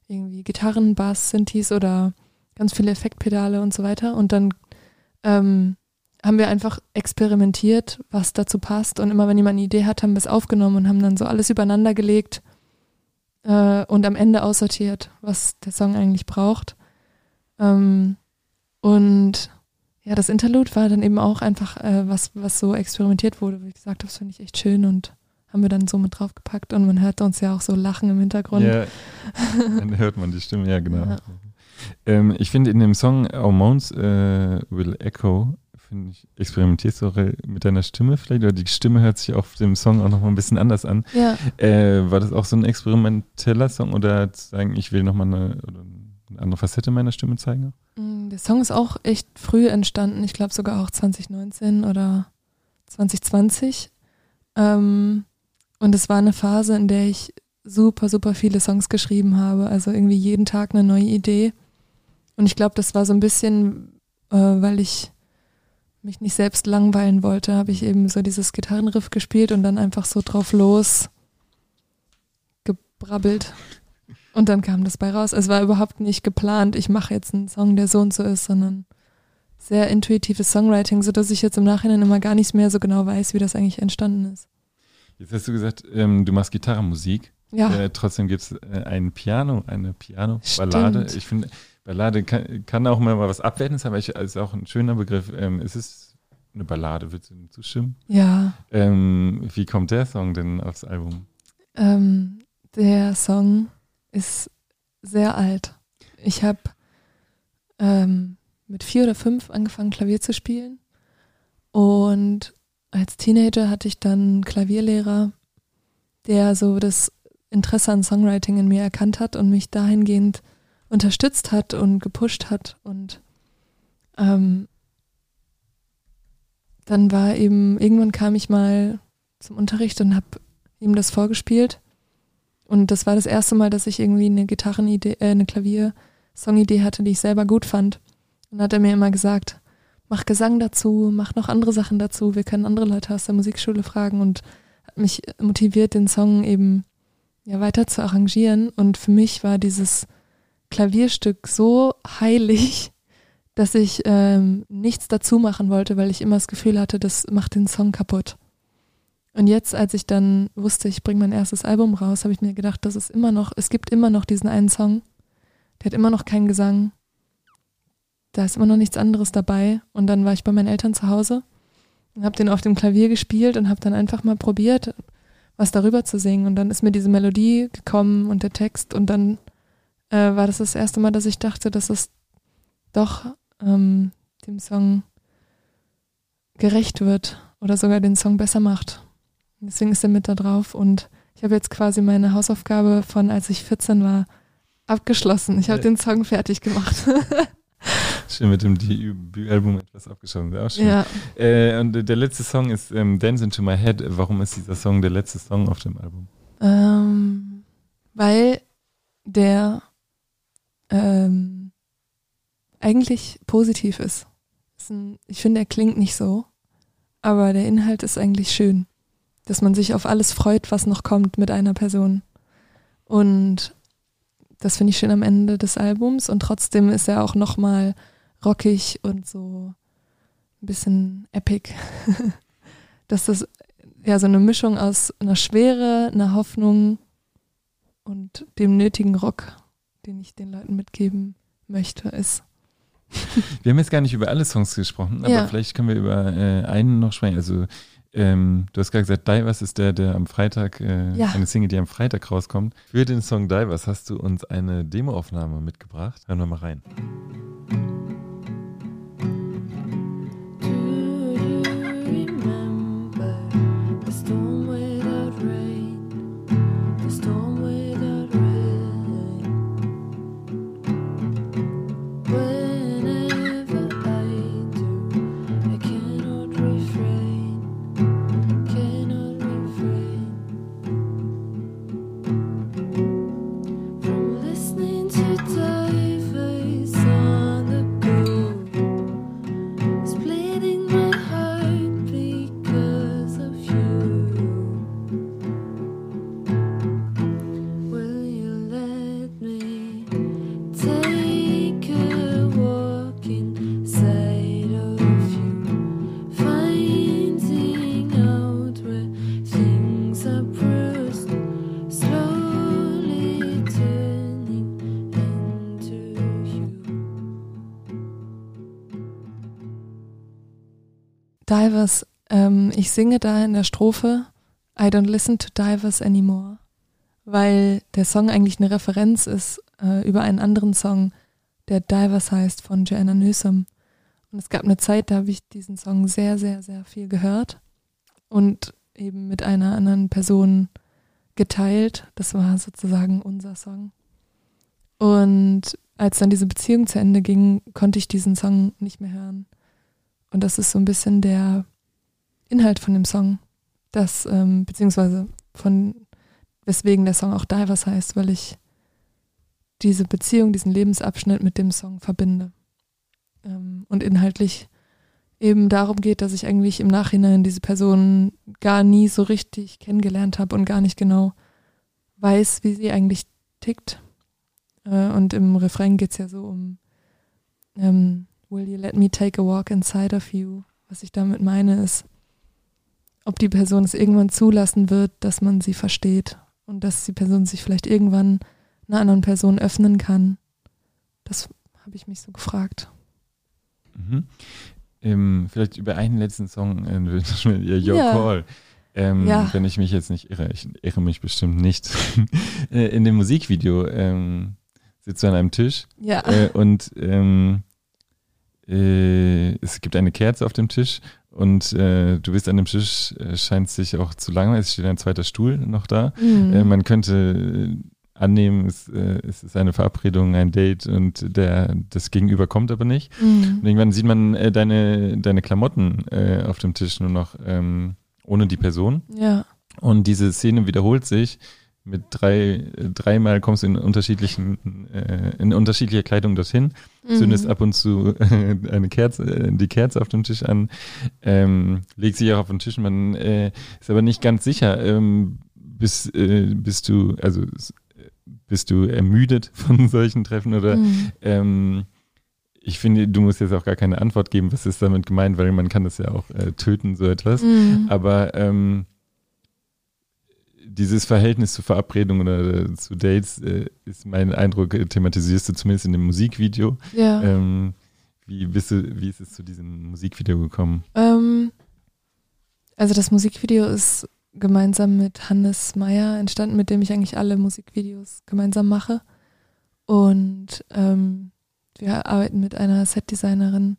Irgendwie Gitarren, Bass, Synthes oder ganz viele Effektpedale und so weiter. Und dann ähm, haben wir einfach experimentiert, was dazu passt. Und immer wenn jemand eine Idee hat, haben wir es aufgenommen und haben dann so alles übereinander gelegt äh, und am Ende aussortiert, was der Song eigentlich braucht. Ähm, und ja, das Interlude war dann eben auch einfach äh, was, was so experimentiert wurde. Wie gesagt, das finde ich echt schön und haben wir dann so mit draufgepackt und man hört uns ja auch so lachen im Hintergrund. Ja, dann hört man die Stimme, ja genau. Ja. Ähm, ich finde in dem Song Our Moans äh, Will Echo, finde ich, experimentierst du auch mit deiner Stimme vielleicht, oder die Stimme hört sich auf dem Song auch nochmal ein bisschen anders an. Ja, Äh, war das auch so ein experimenteller Song oder zu sagen, ich will nochmal eine, eine andere Facette meiner Stimme zeigen? mm, der Song ist auch echt früh entstanden. Ich glaube sogar auch 2019 oder 2020. Ähm, und es war eine Phase, in der ich super, super viele Songs geschrieben habe. Also irgendwie jeden Tag eine neue Idee. Und ich glaube, das war so ein bisschen, äh, weil ich mich nicht selbst langweilen wollte, habe ich eben so dieses Gitarrenriff gespielt und dann einfach so drauf los gebrabbelt. Und dann kam das bei raus. Es war überhaupt nicht geplant, ich mache jetzt einen Song, der so und so ist, sondern sehr intuitives Songwriting, sodass ich jetzt im Nachhinein immer gar nicht mehr so genau weiß, wie das eigentlich entstanden ist. Jetzt hast du gesagt, ähm, du machst Gitarrenmusik. Ja, Äh, trotzdem gibt es äh, ein Piano, eine Piano-Ballade. Ich finde, Ballade kann, kann auch mal was Abwertendes haben, aber ich, ist auch ein schöner Begriff. Ähm, es ist eine Ballade, würdest du dem zustimmen? ja. Ähm, wie kommt der Song denn aufs Album? Ähm, der Song ist sehr alt. Ich habe ähm, mit vier oder fünf angefangen, Klavier zu spielen. Und als Teenager hatte ich dann einen Klavierlehrer, der so das Interesse an Songwriting in mir erkannt hat und mich dahingehend unterstützt hat und gepusht hat. Und ähm, dann war eben, irgendwann kam ich mal zum Unterricht und habe ihm das vorgespielt. Und das war das erste Mal, dass ich irgendwie eine Gitarrenidee, äh, eine Klavier-Songidee hatte, die ich selber gut fand. Und dann hat er mir immer gesagt, mach Gesang dazu, mach noch andere Sachen dazu, wir können andere Leute aus der Musikschule fragen und hat mich motiviert, den Song eben ja weiter zu arrangieren. Und für mich war dieses Klavierstück so heilig, dass ich ähm, nichts dazu machen wollte, weil ich immer das Gefühl hatte, das macht den Song kaputt. Und jetzt, als ich dann wusste, ich bringe mein erstes Album raus, habe ich mir gedacht, dass es immer noch, es gibt immer noch diesen einen Song, der hat immer noch keinen Gesang, da ist immer noch nichts anderes dabei. Und dann war ich bei meinen Eltern zu Hause und habe den auf dem Klavier gespielt und habe dann einfach mal probiert, was darüber zu singen. Und dann ist mir diese Melodie gekommen und der Text und dann äh, war das das erste Mal, dass ich dachte, dass es doch ähm, dem Song gerecht wird oder sogar den Song besser macht. Deswegen ist er mit da drauf und ich habe jetzt quasi meine Hausaufgabe von als ich 14 war abgeschlossen. Ich habe Ja. den Song fertig gemacht. Schön mit dem Debütalbum etwas abgeschossen. Sehr auch schön. ja. Äh, und der letzte Song ist ähm, Dance into My Head. Warum ist dieser Song der letzte Song auf dem Album? Ähm, weil der ähm, eigentlich positiv ist. ist ein, ich finde, er klingt nicht so, aber der Inhalt ist eigentlich schön. Dass man sich auf alles freut, was noch kommt mit einer Person. Und das finde ich schön am Ende des Albums und trotzdem ist er auch nochmal rockig und so ein bisschen epic. Dass das ja so eine Mischung aus einer Schwere, einer Hoffnung und dem nötigen Rock, den ich den Leuten mitgeben möchte, ist. Wir haben jetzt gar nicht über alle Songs gesprochen, aber Ja. vielleicht können wir über äh, einen noch sprechen. Also ähm, du hast gerade gesagt, Divers ist der, der am Freitag, äh, Ja. eine Single, die am Freitag rauskommt. Für den Song Divers hast du uns eine Demoaufnahme mitgebracht. Hören wir mal rein. Do singe da in der Strophe I don't listen to divers anymore, weil der Song eigentlich eine Referenz ist äh, über einen anderen Song, der Divers heißt von Joanna Newsom. Und es gab eine Zeit, da habe ich diesen Song sehr, sehr, sehr viel gehört und eben mit einer anderen Person geteilt. Das war sozusagen unser Song. Und als dann diese Beziehung zu Ende ging, konnte ich diesen Song nicht mehr hören. Und das ist so ein bisschen der Inhalt von dem Song. Das, ähm, beziehungsweise von, weswegen der Song auch Divers heißt, weil ich diese Beziehung, diesen Lebensabschnitt mit dem Song verbinde. Ähm, und inhaltlich eben darum geht, dass ich eigentlich im Nachhinein diese Person gar nie so richtig kennengelernt habe und gar nicht genau weiß, wie sie eigentlich tickt. Äh, und im Refrain geht es ja so um ähm, Will you let me take a walk inside of you? Was ich damit meine ist, ob die Person es irgendwann zulassen wird, dass man sie versteht und dass die Person sich vielleicht irgendwann einer anderen Person öffnen kann. Das habe ich mich so gefragt. Mhm. Ähm, vielleicht über einen letzten Song, äh, Your Ja. Call. Ähm, Ja. Wenn ich mich jetzt nicht irre, ich irre mich bestimmt nicht. Äh, In dem Musikvideo ähm, sitzt du an einem Tisch Ja. äh, und ähm, äh, es gibt eine Kerze auf dem Tisch und äh, du bist an dem Tisch, äh, scheint sich auch zu langweilig, es steht ein zweiter Stuhl noch da. Mhm. Äh, man könnte äh, annehmen, es, äh, es ist eine Verabredung, ein Date und der, das Gegenüber kommt aber nicht. Mhm. Und irgendwann sieht man deine, deine Klamotten auf dem Tisch nur noch ähm, ohne die Person. Ja. Und diese Szene wiederholt sich. Mit drei, dreimal kommst du in unterschiedlichen, äh, in unterschiedlicher Kleidung dorthin, zündest Mhm. ab und zu äh, eine Kerze, äh, die Kerze auf dem Tisch an, ähm, legst sie auch auf den Tisch. Man äh, ist aber nicht ganz sicher, ähm, bist, äh, bist du, also bist du ermüdet von solchen Treffen oder Mhm. ähm, ich finde, du musst jetzt auch gar keine Antwort geben, was ist damit gemeint, weil man kann das ja auch äh, töten, so etwas. Mhm. Aber ähm, dieses Verhältnis zu Verabredungen oder äh, zu Dates äh, ist mein Eindruck, äh, thematisierst du zumindest in dem Musikvideo. Ja. Ähm, wie, bist du, wie ist es zu diesem Musikvideo gekommen? Ähm, also das Musikvideo ist gemeinsam mit Hannes Meyer entstanden, mit dem ich eigentlich alle Musikvideos gemeinsam mache. Und ähm, wir arbeiten mit einer Setdesignerin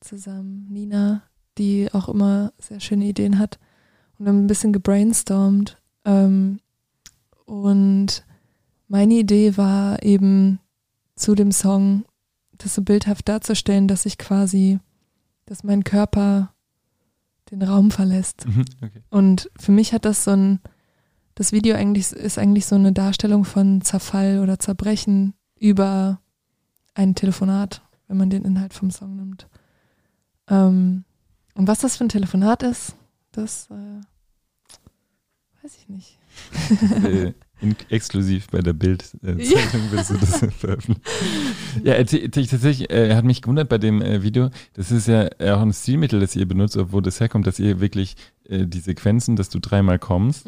zusammen, Nina, die auch immer sehr schöne Ideen hat. Und haben ein bisschen gebrainstormt. Ähm, und meine Idee war eben zu dem Song, das so bildhaft darzustellen, dass ich quasi, dass mein Körper den Raum verlässt. Okay. Und für mich hat das so ein, das Video eigentlich ist eigentlich so eine Darstellung von Zerfall oder Zerbrechen über ein Telefonat, wenn man den Inhalt vom Song nimmt. Ähm, und was das für ein Telefonat ist, das äh, weiß ich nicht. äh, in, exklusiv bei der Bild-Zeitung äh, wirst du das veröffentlichen. Ja, äh, tatsächlich, äh, hat mich gewundert bei dem äh, Video, das ist ja auch ein Stilmittel, das ihr benutzt, obwohl das herkommt, dass ihr wirklich äh, die Sequenzen, dass du dreimal kommst,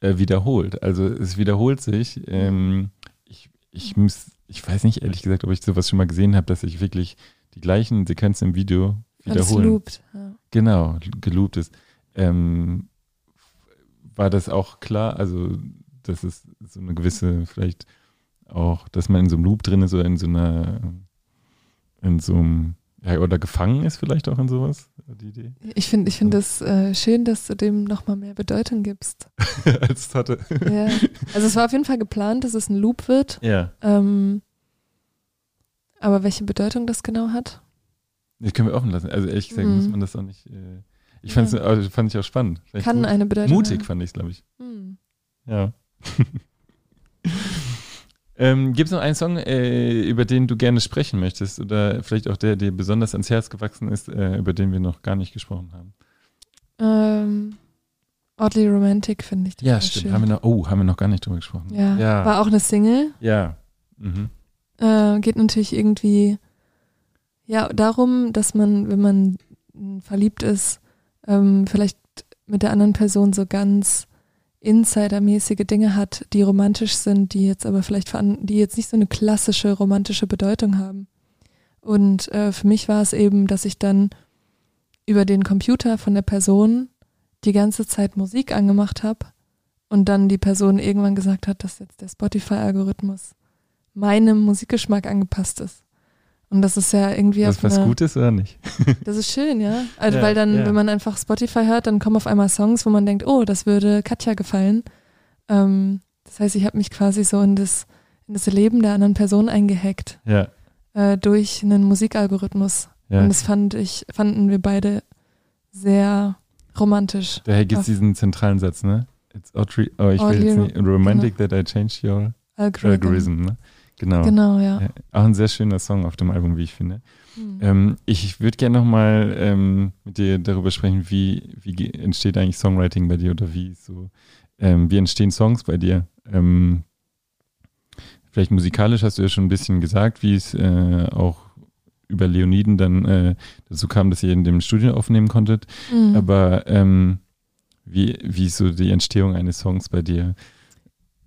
äh, wiederholt. Also es wiederholt sich. Ähm, ich, ich, muss, ich weiß nicht ehrlich gesagt, ob ich sowas schon mal gesehen habe, dass ich wirklich die gleichen Sequenzen im Video wiederholen. loopt. Ja. Genau, geloopt ist. Ähm, war das auch klar? Also, das ist so eine gewisse, vielleicht auch, dass man in so einem Loop drin ist oder in so einer, in so einem, ja, oder gefangen ist vielleicht auch in sowas, die Idee. Ich finde ich finde es äh, schön, dass du dem nochmal mehr Bedeutung gibst. Als Totte. Ja. Also es war auf jeden Fall geplant, dass es ein Loop wird. Ja, Ähm, aber welche Bedeutung das genau hat? das können wir offen lassen. Also, ehrlich gesagt, Mhm. muss man das auch nicht, äh, ich fand's, Ja. also, fand ich auch spannend. Vielleicht Kann mut- eine Bedeutung Mutig fand ich glaube ich. Hm. Ja. ähm, Gibt es noch einen Song, äh, über den du gerne sprechen möchtest? Oder vielleicht auch der, der besonders ans Herz gewachsen ist, äh, über den wir noch gar nicht gesprochen haben? Ähm, Oddly Romantic finde ich total schön. Haben wir noch, oh, haben wir noch gar nicht drüber gesprochen. ja. Ja. war auch eine Single. ja. Mhm. Äh, geht natürlich irgendwie ja darum, dass man, wenn man verliebt ist, ähm, vielleicht mit der anderen Person so ganz insidermäßige Dinge hat, die romantisch sind, die jetzt aber vielleicht die jetzt nicht so eine klassische romantische Bedeutung haben. Und äh, für mich war es eben, dass ich dann über den Computer von der Person die ganze Zeit Musik angemacht habe und dann die Person irgendwann gesagt hat, dass jetzt der Spotify-Algorithmus meinem Musikgeschmack angepasst ist. Und das ist ja irgendwie Was auf was eine, gut ist oder nicht? das ist schön, ja. Also Ja, weil dann, ja. wenn man einfach Spotify hört, dann kommen auf einmal Songs, wo man denkt, oh, das würde Katja gefallen. Ähm, das heißt, ich habe mich quasi so in das, in das Leben der anderen Person eingehackt Ja. äh, durch einen Musikalgorithmus. ja. Und das fand ich, fanden wir beide sehr romantisch. Daher gibt es diesen zentralen Satz, ne? It's oddly, oh, ich will jetzt nicht, romantic that I changed your Algorithm. algorithm, ne? Genau. Genau, ja. Auch ein sehr schöner Song auf dem Album, wie ich finde. Hm. Ähm, ich würde gerne nochmal ähm, mit dir darüber sprechen, wie, wie entsteht eigentlich Songwriting bei dir oder wie so, ähm, wie entstehen Songs bei dir? Ähm, vielleicht musikalisch hast du ja schon ein bisschen gesagt, wie es äh, auch über Leoniden dann äh, dazu kam, dass ihr in dem Studio aufnehmen konntet. Mhm. Aber ähm, wie, wie ist so die Entstehung eines Songs bei dir?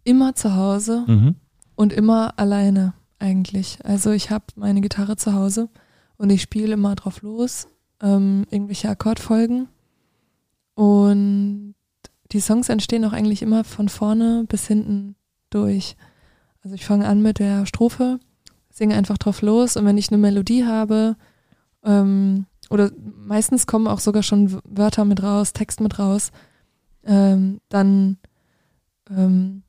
immer zu Hause Mhm. Und immer alleine eigentlich. Also ich habe meine Gitarre zu Hause und ich spiele immer drauf los, ähm, irgendwelche Akkordfolgen und die Songs entstehen auch eigentlich immer von vorne bis hinten durch. Also ich fange an mit der Strophe, singe einfach drauf los und wenn ich eine Melodie habe ähm, oder meistens kommen auch sogar schon Wörter mit raus, Text mit raus, ähm, dann ähm,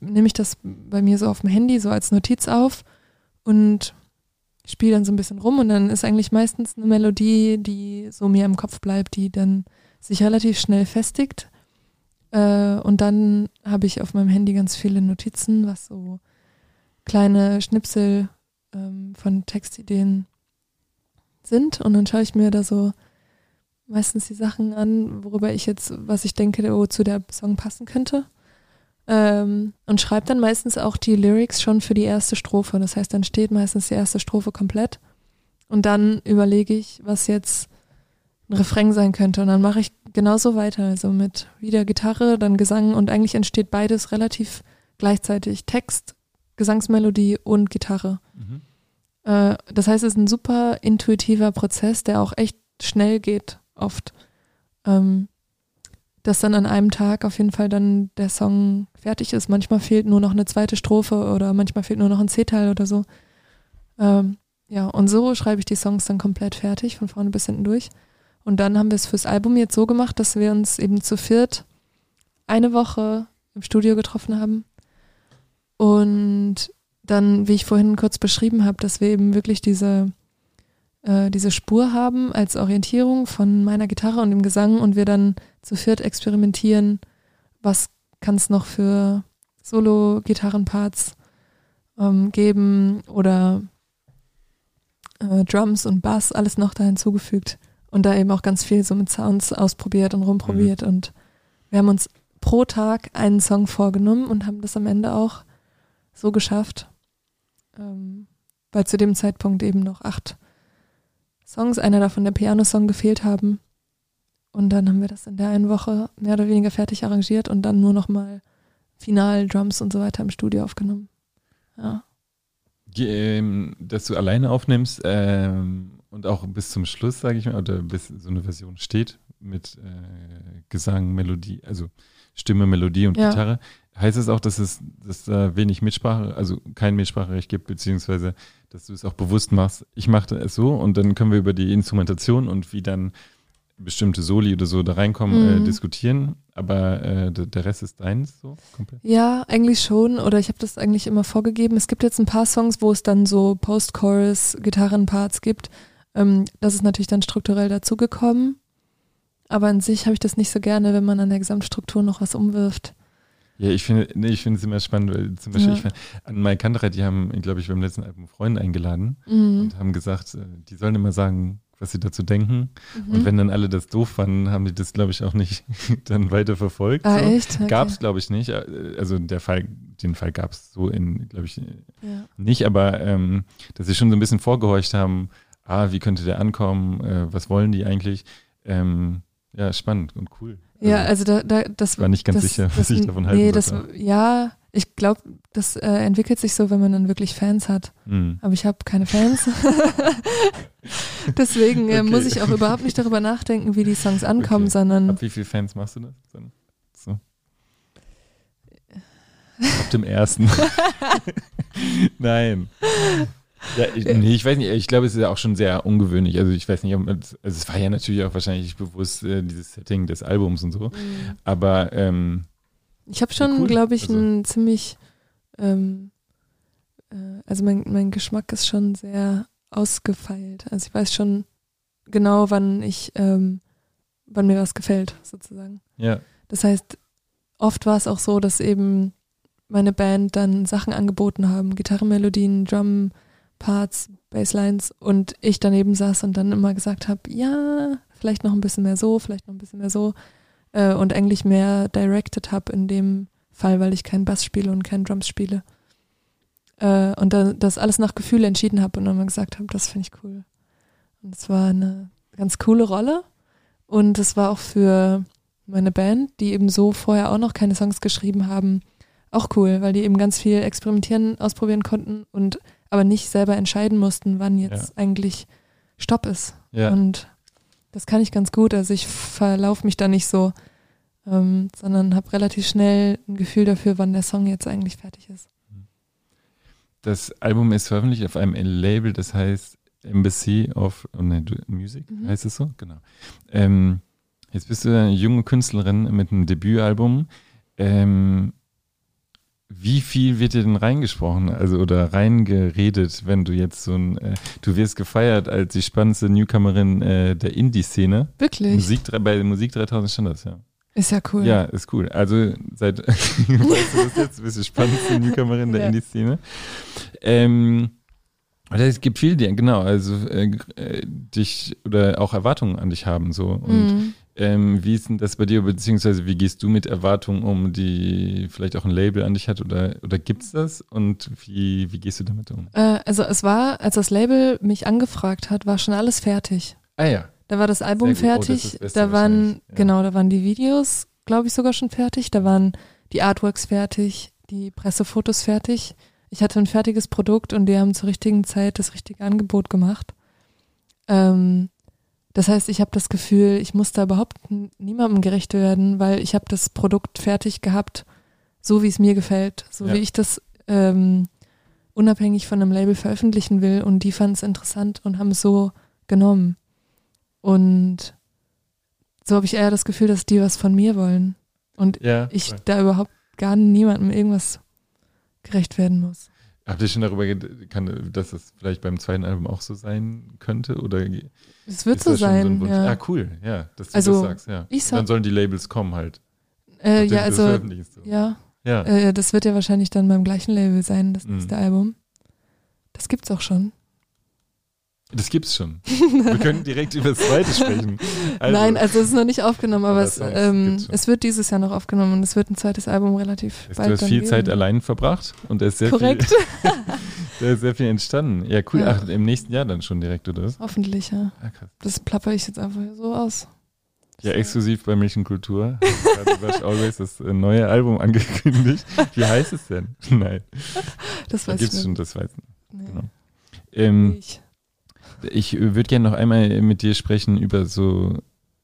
nehme ich das bei mir so auf dem Handy so als Notiz auf und spiele dann so ein bisschen rum und dann ist eigentlich meistens eine Melodie, die so mir im Kopf bleibt, die dann sich relativ schnell festigt. Äh, und dann habe ich auf meinem Handy ganz viele Notizen, was so kleine Schnipsel ähm, von Textideen sind. Und dann schaue ich mir da so meistens die Sachen an, worüber ich jetzt, was ich denke, wo zu der Song passen könnte. Ähm, und schreibe dann meistens auch die Lyrics schon für die erste Strophe. Das heißt, dann steht meistens die erste Strophe komplett. Und dann überlege ich, was jetzt ein Refrain sein könnte. Und dann mache ich genauso weiter. Also mit wieder Gitarre, dann Gesang und eigentlich entsteht beides relativ gleichzeitig. Text, Gesangsmelodie und Gitarre. Mhm. Äh, das heißt, es ist ein super intuitiver Prozess, der auch echt schnell geht, oft. Ähm, dass dann an einem Tag auf jeden Fall dann der Song fertig ist. Manchmal fehlt nur noch eine zweite Strophe oder manchmal fehlt nur noch ein C-Teil oder so. Ähm, ja, und so schreibe ich die Songs dann komplett fertig, von vorne bis hinten durch. Und dann haben wir es fürs Album jetzt so gemacht, dass wir uns eben zu viert eine Woche im Studio getroffen haben. Und dann, wie ich vorhin kurz beschrieben habe, dass wir eben wirklich diese, äh, diese Spur haben als Orientierung von meiner Gitarre und dem Gesang und wir dann zu viert experimentieren, was kann es noch für Solo-Gitarrenparts ähm, geben oder äh, Drums und Bass, alles noch da hinzugefügt und da eben auch ganz viel so mit Sounds ausprobiert und rumprobiert und wir haben uns pro Tag einen Song vorgenommen und haben das am Ende auch so geschafft, ähm, weil zu dem Zeitpunkt eben noch acht Songs, einer davon der Piano-Song gefehlt haben. Und dann haben wir das in der einen Woche mehr oder weniger fertig arrangiert und dann nur noch mal Final, Drums und so weiter im Studio aufgenommen. Ja. Ähm, dass du alleine aufnimmst ähm, und auch bis zum Schluss, sage ich mal, oder bis so eine Version steht mit äh, Gesang, Melodie, also Stimme, Melodie und Ja. Gitarre. Heißt es auch, dass es dass da wenig Mitsprache, also kein Mitspracherecht gibt, beziehungsweise dass du es auch bewusst machst, ich mache es so und dann können wir über die Instrumentation und wie dann bestimmte Soli oder so da reinkommen, äh, Mhm. diskutieren, aber äh, der, Rest ist deins so komplett? Ja, eigentlich schon. Oder ich habe das eigentlich immer vorgegeben. Es gibt jetzt ein paar Songs, wo es dann so Post-Chorus, Gitarrenparts gibt. Ähm, das ist natürlich dann strukturell dazugekommen. Aber an sich habe ich das nicht so gerne, wenn man an der Gesamtstruktur noch was umwirft. Ja, ich finde, nee, ich finde es immer spannend, weil zum Beispiel, Ja. ich find, an Mike Kantereit, die haben, glaube ich, beim letzten Album Freunde eingeladen Mhm. und haben gesagt, äh, die sollen immer sagen, was sie dazu denken. Mhm. Und wenn dann alle das doof fanden, haben die das, glaube ich, auch nicht dann weiter verfolgt. ah, so. echt? Okay. Gab es, glaube ich, nicht. Äh, Also der Fall, den Fall gab es so in, glaube ich, Ja. nicht, aber ähm, dass sie schon so ein bisschen vorgehorcht haben, ah, wie könnte der ankommen, äh, was wollen die eigentlich? Ähm, ja, spannend und cool. Ja, also da, da das ich war nicht ganz das, sicher, das, was ich davon halten Nee, das, ja, ich glaube, das äh, entwickelt sich so, wenn man dann wirklich Fans hat. Hm. Aber ich habe keine Fans. Deswegen äh, Okay. muss ich auch überhaupt nicht darüber nachdenken, wie die Songs ankommen, Okay. sondern Ab wie viele Fans machst du das? So. Ab dem ersten. Nein. Ja, ich, nee, ich weiß nicht, ich glaube, es ist ja auch schon sehr ungewöhnlich. Also ich weiß nicht, also es war ja natürlich auch wahrscheinlich bewusst äh, dieses Setting des Albums und so. Aber ähm, ich habe schon, cool. glaube ich, Also- einen ziemlich, ähm, äh, also mein, mein Geschmack ist schon sehr ausgefeilt. Also ich weiß schon genau, wann ich, ähm, wann mir was gefällt, sozusagen. ja, Das heißt, oft war es auch so, dass eben meine Band dann Sachen angeboten haben, Gitarrenmelodien, Drum-Parts, Basslines und ich daneben saß und dann immer gesagt habe, ja, vielleicht noch ein bisschen mehr so, vielleicht noch ein bisschen mehr so äh, und eigentlich mehr directed habe in dem Fall, weil ich keinen Bass spiele und keinen Drums spiele. Äh, und dann das alles nach Gefühl entschieden habe und dann mal gesagt habe, das finde ich cool. Und es war eine ganz coole Rolle und es war auch für meine Band, die eben so vorher auch noch keine Songs geschrieben haben, auch cool, weil die eben ganz viel experimentieren, ausprobieren konnten und aber nicht selber entscheiden mussten, wann jetzt eigentlich Stopp ist. ja. Und das kann ich ganz gut. Also ich verlaufe mich da nicht so, ähm, sondern habe relativ schnell ein Gefühl dafür, wann der Song jetzt eigentlich fertig ist. Das Album ist veröffentlicht auf einem Label, das heißt Embassy of oh du- Music, Mhm. heißt es so? Genau. Ähm, jetzt bist du eine junge Künstlerin mit einem Debütalbum. Ähm, wie viel wird dir denn reingesprochen, also oder reingeredet, wenn du jetzt so ein, äh, du wirst gefeiert als die spannendste Newcomerin äh, der Indie-Szene. Wirklich? Musik, bei Musik 3000 stand das, ja. Ist ja cool. Ja, ist cool. Also seit, weißt du das jetzt, bist die spannendste Newcomerin der Ja. Indie-Szene. Ähm, oder es gibt viel, die, genau, also äh, äh, dich oder auch Erwartungen an dich haben so. Und Mhm. Ähm, wie ist denn das bei dir, beziehungsweise wie gehst du mit Erwartungen um, die vielleicht auch ein Label an dich hat oder, oder gibt's das? Und wie, wie gehst du damit um? Äh, also es war, als das Label mich angefragt hat, war schon alles fertig. Ah ja. Da war das Album gut. Oh, das fertig. da waren, ja. genau, da waren die Videos, glaube ich, sogar schon fertig. Da waren die Artworks fertig, die Pressefotos fertig. Ich hatte ein fertiges Produkt und die haben zur richtigen Zeit das richtige Angebot gemacht. Ähm, das heißt, ich habe das Gefühl, ich muss da überhaupt niemandem gerecht werden, weil ich habe das Produkt fertig gehabt, so wie es mir gefällt, so Ja. wie ich das ähm, unabhängig von einem Label veröffentlichen will. Und die fanden es interessant und haben es so genommen. Und so habe ich eher das Gefühl, dass die was von mir wollen. Und Ja. ich da überhaupt gar niemandem irgendwas gerecht werden muss. Habt ihr schon darüber gedacht, kann, dass das vielleicht beim zweiten Album auch so sein könnte? Oder Es wird so sein. ein Wunsch? ja. Ah, cool, ja, dass du Also, das sagst, ja. ich sag- dann sollen die Labels kommen halt. äh, ja, also, ja, ja. äh, das wird ja wahrscheinlich dann beim gleichen Label sein, das Mhm. nächste Album. Das gibt's auch schon. Das gibt's schon. Wir können direkt über das zweite sprechen. Also, Nein, also es ist noch nicht aufgenommen, aber, es, ähm, schon. es wird dieses Jahr noch aufgenommen und es wird ein zweites Album relativ du bald hast dann viel Zeit geben. allein verbracht und da ist sehr Korrekt, viel, da ist sehr viel entstanden. Ja, cool. Ja. Ach, im nächsten Jahr dann schon direkt, oder? hoffentlich, ja. Ah. Das plapper ich jetzt einfach so aus. Ja, exklusiv bei Milchenkultur. Gerade Rush Always das äh, neue Album angekündigt. Wie heißt es denn? Nein, Das da weiß gibt's ich schon, nicht. das weiß ich. Nee. genau. Ähm, Ich. Ich würde gerne noch einmal mit dir sprechen über so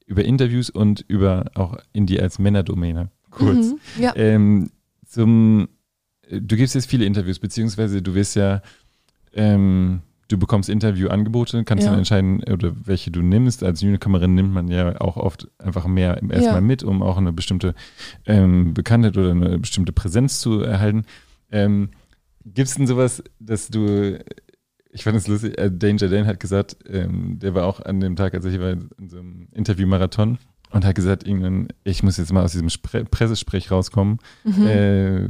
über Interviews und über auch Indie als Männerdomäne. Kurz. Mhm. Ja. Ähm, zum, du gibst jetzt viele Interviews, beziehungsweise du wirst ja, ähm, du bekommst Interviewangebote, kannst Ja. dann entscheiden, oder welche du nimmst. Als Newcomerin nimmt man ja auch oft einfach mehr erstmal Ja. mit, um auch eine bestimmte ähm, Bekanntheit oder eine bestimmte Präsenz zu erhalten. Ähm, Gibt es denn sowas, dass du, ich fand es lustig, äh, Danger Dan hat gesagt, ähm, der war auch an dem Tag, als ich war in so einem Interviewmarathon und hat gesagt, irgendwann, ich muss jetzt mal aus diesem Spre Pressesprech rauskommen, Mhm. äh,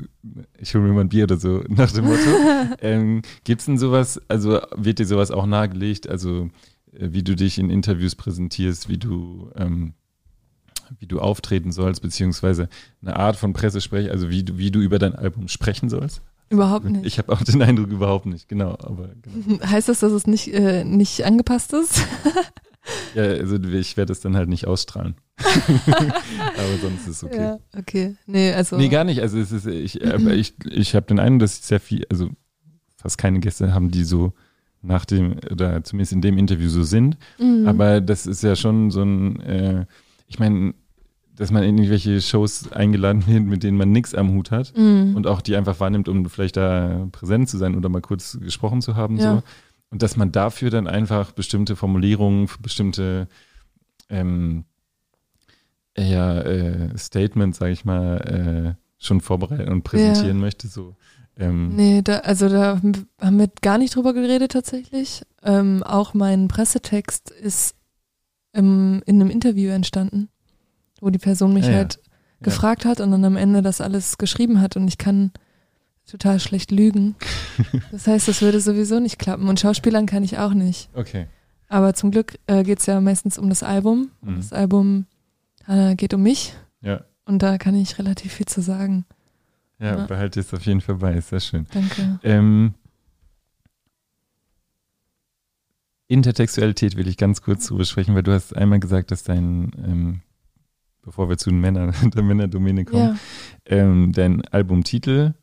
ich hole mir mal ein Bier oder so, nach dem Motto. ähm, Gibt es denn sowas, also wird dir sowas auch nahegelegt, also äh, wie du dich in Interviews präsentierst, wie du, ähm, wie du auftreten sollst, beziehungsweise eine Art von Pressesprech, also wie du, wie du über dein Album sprechen sollst? Überhaupt nicht. Ich habe auch den Eindruck überhaupt nicht, genau, aber genau. Heißt das, dass es nicht, äh, nicht angepasst ist? Ja, also ich werde es dann halt nicht ausstrahlen. aber sonst ist es okay. Ja, okay. Nee, also. Nee, gar nicht. Also es ist, ich, aber ich, ich habe den Eindruck, dass sehr viel, also fast keine Gäste haben, die so nach dem, oder zumindest in dem Interview so sind. Mhm. Aber das ist ja schon so ein, äh, ich meine, dass man in irgendwelche Shows eingeladen wird, mit denen man nichts am Hut hat Mhm. und auch die einfach wahrnimmt, um vielleicht da präsent zu sein oder mal kurz gesprochen zu haben. Ja. So. Und dass man dafür dann einfach bestimmte Formulierungen, bestimmte ähm, ja, äh, Statements, sage ich mal, äh, schon vorbereiten und präsentieren möchte. So. Ähm, Nee, da, also da haben wir gar nicht drüber geredet tatsächlich. Ähm, auch mein Pressetext ist im, in einem Interview entstanden, wo die Person mich ja. halt Ja. gefragt hat und dann am Ende das alles geschrieben hat und ich kann total schlecht lügen. Das heißt, das würde sowieso nicht klappen und Schauspielern kann ich auch nicht. Okay. Aber zum Glück äh, geht es ja meistens um das Album. Mhm. Das Album äh, geht um mich Ja, und da kann ich relativ viel zu sagen. ja, Ja. behalte es auf jeden Fall bei, ist sehr schön. Danke. Ähm, Intertextualität will ich ganz kurz drüber sprechen, weil du hast einmal gesagt, dass dein, ähm, bevor wir zu den Männern, der Männerdomäne kommen, Ja, ähm, dein Albumtitel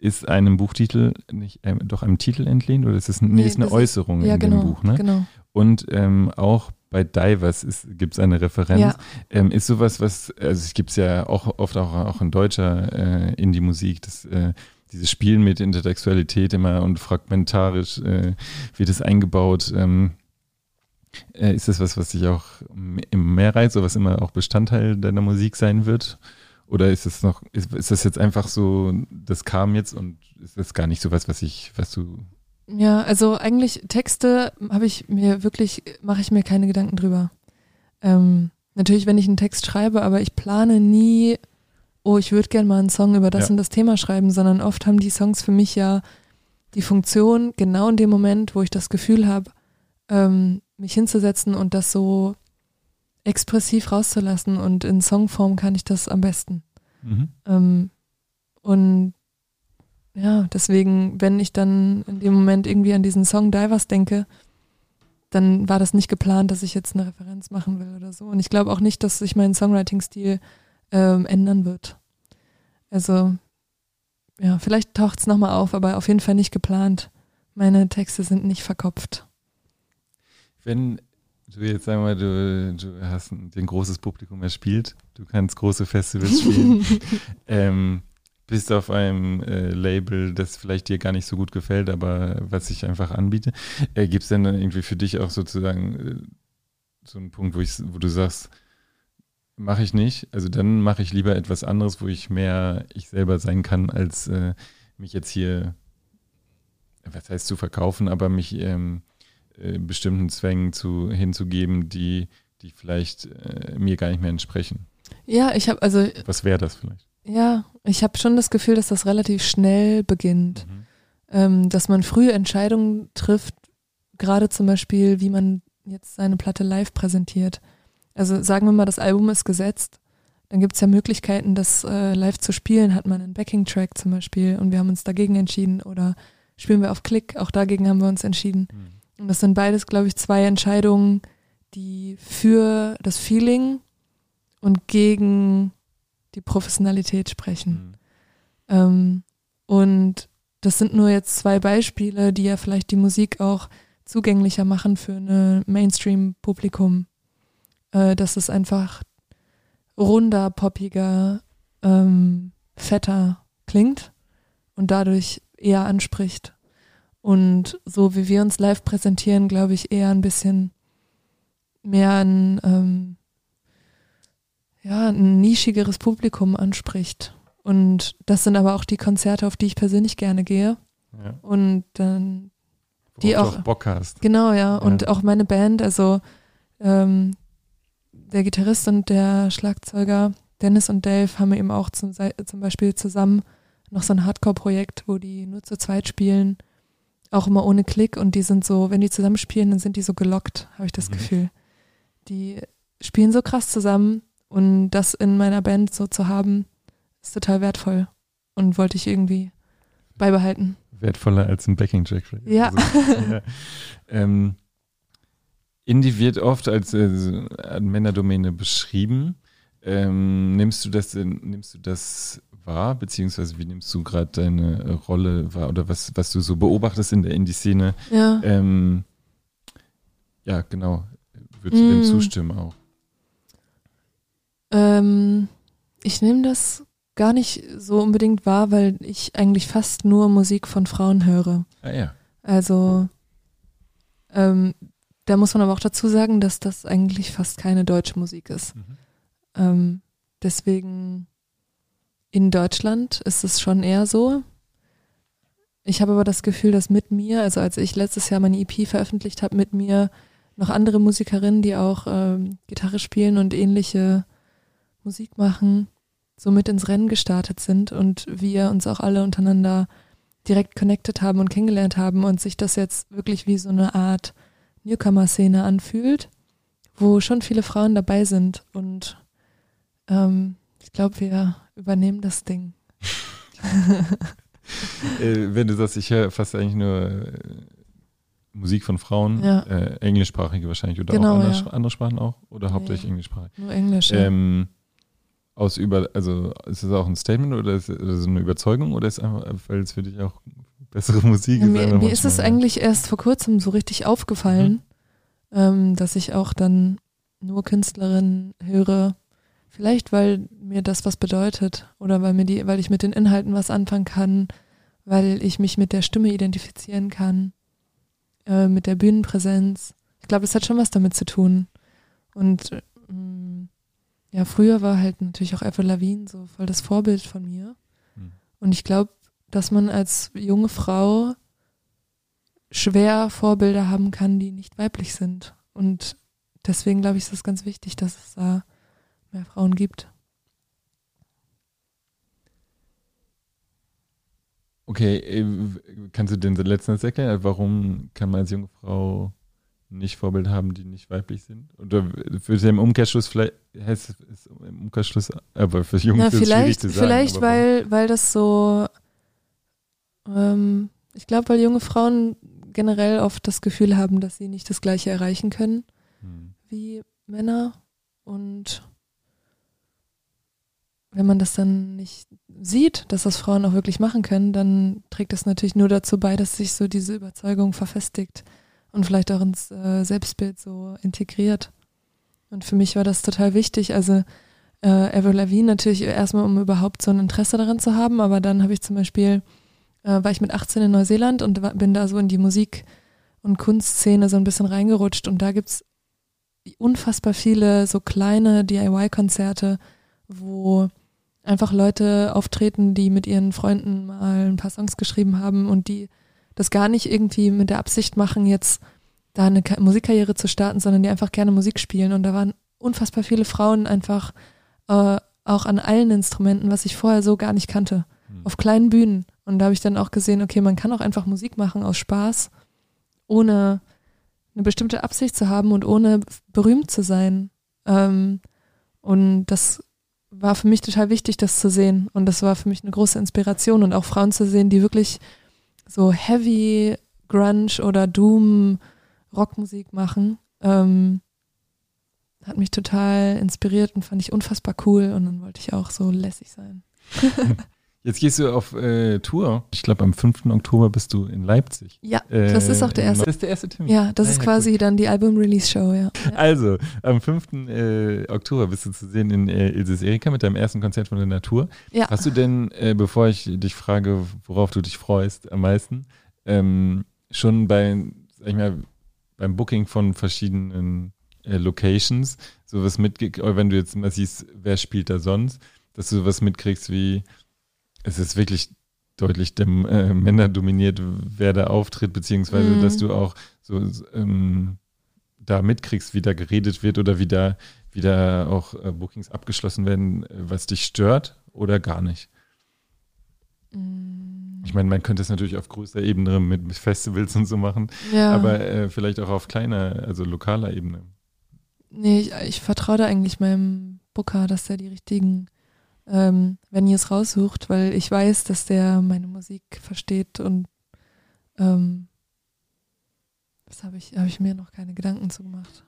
ist einem Buchtitel, nicht, ähm, doch einem Titel entlehnt oder ist es nee, Nee, ist eine das ist- Äußerung ja in genau. dem Buch, ne? Genau. Und ähm, auch bei Divers gibt es eine Referenz. Ja. Ähm, ist sowas, was, also es gibt es ja auch oft auch, auch in deutscher äh, Indie-Musik, das, äh, dieses Spielen mit Intertextualität immer und fragmentarisch äh, wird es eingebaut. Ähm, äh, ist das was, was dich auch m- immer mehr reizt oder was immer auch Bestandteil deiner Musik sein wird? Oder ist es noch, ist, ist das jetzt einfach so, das kam jetzt und ist das gar nicht so was, was ich, was du. Ja, also eigentlich Texte habe ich mir wirklich, mache ich mir keine Gedanken drüber. Ähm, natürlich, wenn ich einen Text schreibe, aber ich plane nie, oh, ich würde gerne mal einen Song über das Ja. und das Thema schreiben, sondern oft haben die Songs für mich ja die Funktion, genau in dem Moment, wo ich das Gefühl habe, ähm, mich hinzusetzen und das so expressiv rauszulassen und in Songform kann ich das am besten. Mhm. Ähm, und ja, deswegen, wenn ich dann in dem Moment irgendwie an diesen Song Divers denke, dann war das nicht geplant, dass ich jetzt eine Referenz machen will oder so. Und ich glaube auch nicht, dass sich mein Songwriting-Stil ähm, ändern wird. Also, ja, vielleicht taucht es nochmal auf, aber auf jeden Fall nicht geplant. Meine Texte sind nicht verkopft. Wenn du jetzt sagen wir mal, du, du hast ein, ein großes Publikum erspielt, du kannst große Festivals spielen, ähm, bist auf einem äh, Label, das vielleicht dir gar nicht so gut gefällt, aber was ich einfach anbiete. Äh, Gibt es denn dann irgendwie für dich auch sozusagen äh, so einen Punkt, wo, ich, wo du sagst, mache ich nicht, also dann mache ich lieber etwas anderes, wo ich mehr ich selber sein kann, als äh, mich jetzt hier, was heißt zu verkaufen, aber mich ähm, äh, bestimmten Zwängen zu, hinzugeben, die, die vielleicht äh, mir gar nicht mehr entsprechen. Ja, ich habe also, Was wäre das vielleicht? ja, ich habe schon das Gefühl, dass das relativ schnell beginnt. ähm, dass man früh Entscheidungen trifft, gerade zum Beispiel, wie man jetzt seine Platte live präsentiert. Also sagen wir mal, das Album ist gesetzt, dann gibt es ja Möglichkeiten, das äh, live zu spielen. Hat man einen Backing-Track zum Beispiel und wir haben uns dagegen entschieden oder spielen wir auf Klick, auch dagegen haben wir uns entschieden. Und das sind beides, glaube ich, zwei Entscheidungen, die für das Feeling und gegen die Professionalität sprechen. Mhm. Ähm, und das sind nur jetzt zwei Beispiele, die ja vielleicht die Musik auch zugänglicher machen für ein Mainstream-Publikum. Äh, dass es einfach runder, poppiger, ähm, fetter klingt und dadurch eher anspricht. Und so wie wir uns live präsentieren, glaube ich, eher ein bisschen mehr ein, ähm, ja, ein nischigeres Publikum anspricht. Und das sind aber auch die Konzerte, auf die ich persönlich gerne gehe. Ja. Und dann, Die Worauf auch- du Bock hast. genau, ja. Und auch meine Band, also ähm, der Gitarrist und der Schlagzeuger Dennis und Dave haben eben auch zum, zum Beispiel zusammen noch so ein Hardcore-Projekt, wo die nur zu zweit spielen, auch immer ohne Klick und die sind so, wenn die zusammen spielen, dann sind die so gelockt, habe ich das Mhm. Gefühl. Die spielen so krass zusammen und das in meiner Band so zu haben, ist total wertvoll und wollte ich irgendwie beibehalten. Wertvoller als ein Backing-Track. Ja. Also, ja. Ähm, Indie wird oft als äh, Männerdomäne beschrieben. Ähm, nimmst du das nimmst du das wahr, beziehungsweise wie nimmst du gerade deine äh, Rolle wahr oder was, was du so beobachtest in der Indie-Szene? Ja. Ähm, ja, genau. Würdest du dem Mm. zustimmen auch? Ähm, ich nehme das gar nicht so unbedingt wahr, weil ich eigentlich fast nur Musik von Frauen höre. Ah ja. Also ähm, da muss man aber auch dazu sagen, dass das eigentlich fast keine deutsche Musik ist. Mhm. Ähm, deswegen in Deutschland ist es schon eher so. Ich habe aber das Gefühl, dass mit mir, also als ich letztes Jahr meine EP veröffentlicht habe, mit mir noch andere Musikerinnen, die auch ähm, Gitarre spielen und ähnliche Musik machen, so mit ins Rennen gestartet sind und wir uns auch alle untereinander direkt connected haben und kennengelernt haben und sich das jetzt wirklich wie so eine Art Newcomer-Szene anfühlt, wo schon viele Frauen dabei sind und ähm, ich glaube, wir übernehmen das Ding. Äh, wenn du sagst, ich höre fast eigentlich nur äh, Musik von Frauen, Ja. äh, englischsprachige wahrscheinlich oder Genau, auch andere, ja. andere Sprachen auch oder hauptsächlich Nee. englischsprachig. Nur Englisch. Ähm, aus über, also ist das auch ein Statement oder ist das so eine Überzeugung oder ist einfach, weil es für dich auch bessere Musik Ja, ist? mir, mir ist es eigentlich erst vor kurzem so richtig aufgefallen, ähm, dass ich auch dann nur Künstlerinnen höre. Vielleicht, weil mir das was bedeutet oder weil mir die, weil ich mit den Inhalten was anfangen kann, weil ich mich mit der Stimme identifizieren kann, äh, mit der Bühnenpräsenz. Ich glaube, es hat schon was damit zu tun. Und ähm, ja, früher war halt natürlich auch Avril Lavigne so voll das Vorbild von mir. Hm. Und ich glaube, dass man als junge Frau schwer Vorbilder haben kann, die nicht weiblich sind. Und deswegen glaube ich, ist es ganz wichtig, dass es da mehr Frauen gibt. Okay, äh, kannst du den letzten Satz erklären? Warum kann man als junge Frau nicht Vorbild haben, die nicht weiblich sind? Oder für den Umkehrschluss vielleicht heißt es im Umkehrschluss, aber für Jungs Na, ist es schwierig vielleicht, zu sagen. vielleicht weil, weil das so, ähm, ich glaube, weil junge Frauen generell oft das Gefühl haben, dass sie nicht das Gleiche erreichen können Hm. wie Männer. Und wenn man das dann nicht sieht, dass das Frauen auch wirklich machen können, dann trägt das natürlich nur dazu bei, dass sich so diese Überzeugung verfestigt und vielleicht auch ins äh, Selbstbild so integriert. Und für mich war das total wichtig. Also äh, Avril Lavigne natürlich erstmal, um überhaupt so ein Interesse daran zu haben, aber dann habe ich zum Beispiel, äh, war ich mit 18 in Neuseeland und war, bin da so in die Musik- und Kunstszene so ein bisschen reingerutscht und da gibt's unfassbar viele so kleine DIY-Konzerte, wo einfach Leute auftreten, die mit ihren Freunden mal ein paar Songs geschrieben haben und die das gar nicht irgendwie mit der Absicht machen, jetzt da eine Ka- Musikkarriere zu starten, sondern die einfach gerne Musik spielen. Und da waren unfassbar viele Frauen einfach äh, auch an allen Instrumenten, was ich vorher so gar nicht kannte, Hm. auf kleinen Bühnen. Und da habe ich dann auch gesehen, okay, man kann auch einfach Musik machen aus Spaß, ohne eine bestimmte Absicht zu haben und ohne berühmt zu sein. Ähm, und das war für mich total wichtig, das zu sehen. Und das war für mich eine große Inspiration und auch Frauen zu sehen, die wirklich so heavy Grunge oder Doom Rockmusik machen. Ähm, hat mich total inspiriert und fand ich unfassbar cool und dann wollte ich auch so lässig sein. Jetzt gehst du auf äh, Tour. Ich glaube, am 5. Oktober bist du in Leipzig. Ja, das ist auch der Äh, erste. Das ist der erste Termin. Ja, das Ah, ist ja, quasi dann die Album-Release-Show, ja. ja. Also, am 5. Äh, Oktober bist du zu sehen in äh, Ilses Erika mit deinem ersten Konzert von der Natur. Ja. Hast du denn, äh, bevor ich dich frage, worauf du dich freust am meisten, ähm, schon bei, sag ich mal, beim Booking von verschiedenen äh, Locations sowas mitgekriegt, wenn du jetzt mal siehst, wer spielt da sonst, dass du sowas mitkriegst wie, es ist wirklich deutlich dem äh, Männer dominiert, wer da auftritt, beziehungsweise Mhm. dass du auch so ähm, da mitkriegst, wie da geredet wird oder wie da, wie da auch äh, Bookings abgeschlossen werden, äh, was dich stört oder gar nicht. Mm, Ich meine, man könnte es natürlich auf größerer Ebene mit, Festivals und so machen, ja. aber äh, vielleicht auch auf kleiner, also lokaler Ebene. Nee, ich, ich vertraue da eigentlich meinem Booker, dass der die richtigen ähm, Venues raussucht, weil ich weiß, dass der meine Musik versteht und ähm, das habe ich, hab ich mir noch keine Gedanken zu gemacht.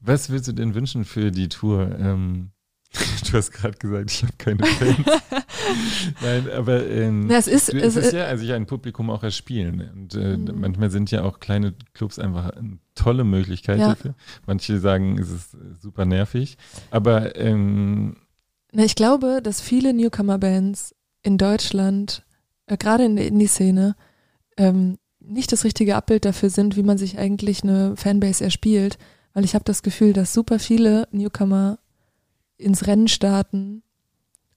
Was willst du denn wünschen für die Tour? Ähm, du hast gerade gesagt, ich habe keine Fans. Nein, aber ähm, Na, es ist, du, es, es ist ja also ja ein Publikum auch erspielen. Und äh, Mhm. manchmal sind ja auch kleine Clubs einfach eine tolle Möglichkeit Ja. dafür. Manche sagen, es ist super nervig. Aber ähm, Na, ich glaube, dass viele Newcomer-Bands in Deutschland, äh, gerade in der Indie-Szene, ähm, nicht das richtige Abbild dafür sind, wie man sich eigentlich eine Fanbase erspielt. Weil ich habe das Gefühl, dass super viele Newcomer ins Rennen starten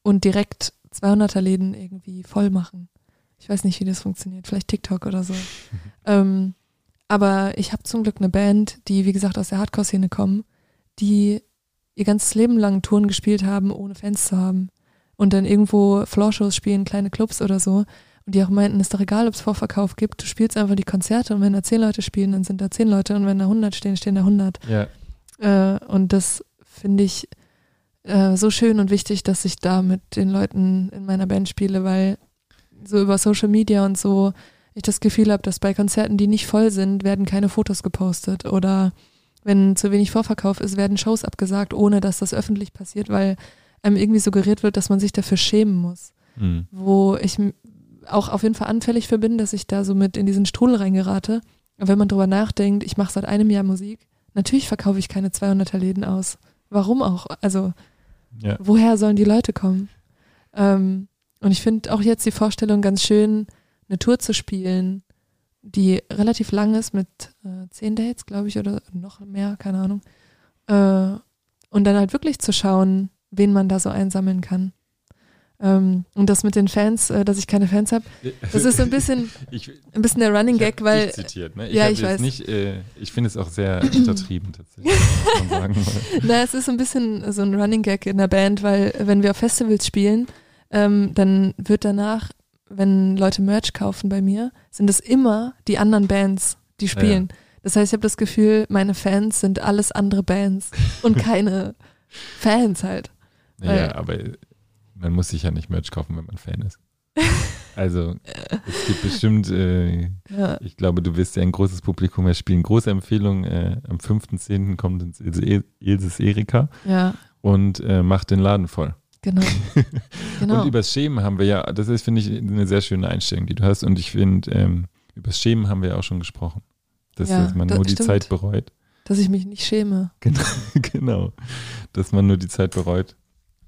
und direkt 200er-Läden irgendwie voll machen. Ich weiß nicht, wie das funktioniert. Vielleicht TikTok oder so. ähm, aber ich habe zum Glück eine Band, die, wie gesagt, aus der Hardcore-Szene kommen, die ihr ganzes Leben lang Touren gespielt haben, ohne Fans zu haben. Und dann irgendwo Floorshows spielen, kleine Clubs oder so. Und die auch meinten, ist doch egal, ob es Vorverkauf gibt, du spielst einfach die Konzerte und wenn da zehn Leute spielen, dann sind da zehn Leute und wenn da 100 stehen, stehen da 100. ja, Äh, und das finde ich äh, so schön und wichtig, dass ich da mit den Leuten in meiner Band spiele, weil so über Social Media und so ich das Gefühl habe, dass bei Konzerten, die nicht voll sind, werden keine Fotos gepostet oder wenn zu wenig Vorverkauf ist, werden Shows abgesagt, ohne dass das öffentlich passiert, weil einem irgendwie suggeriert wird, dass man sich dafür schämen muss. hm. Wo ich auch auf jeden Fall anfällig für bin, dass ich da so mit in diesen Strudel reingerate. Aber wenn man drüber nachdenkt, ich mache seit einem Jahr Musik, natürlich verkaufe ich keine 200er Läden aus. Warum auch? Also ja. woher sollen die Leute kommen? Ähm, und ich finde auch jetzt die Vorstellung ganz schön, eine Tour zu spielen, die relativ lang ist mit äh, zehn Dates, glaube ich, oder noch mehr, keine Ahnung. Äh, Und dann halt wirklich zu schauen, wen man da so einsammeln kann. Ähm, und das mit den Fans, äh, dass ich keine Fans habe, das ist so ein bisschen, ich, ein bisschen der Running Gag, weil zitiert, ne? ich Ja, ich weiß. Nicht, äh, ich finde es auch sehr untertrieben tatsächlich, Na, es ist so ein bisschen so ein Running Gag in der Band, weil wenn wir auf Festivals spielen, ähm, dann wird danach, wenn Leute Merch kaufen bei mir, sind es immer die anderen Bands, die spielen. Das heißt, ich habe das Gefühl, meine Fans sind alles andere Bands und keine Fans halt. naja, Weil- aber man muss sich ja nicht Merch kaufen, wenn man Fan ist. Also es gibt bestimmt, äh, Ja, ich glaube, du wirst ja ein großes Publikum mehr spielen. Große Empfehlung, äh, am 5.10. kommt ins Ilse, Ilses Erika ja, und äh, macht den Laden voll. Genau. genau. Und übers Schämen haben wir ja, das ist, finde ich, eine sehr schöne Einstellung, die du hast. Und ich finde, ähm, übers Schämen haben wir ja auch schon gesprochen. Dass, Ja, dass man das nur die stimmt. Zeit bereut. dass ich mich nicht schäme. genau. Dass man nur die Zeit bereut,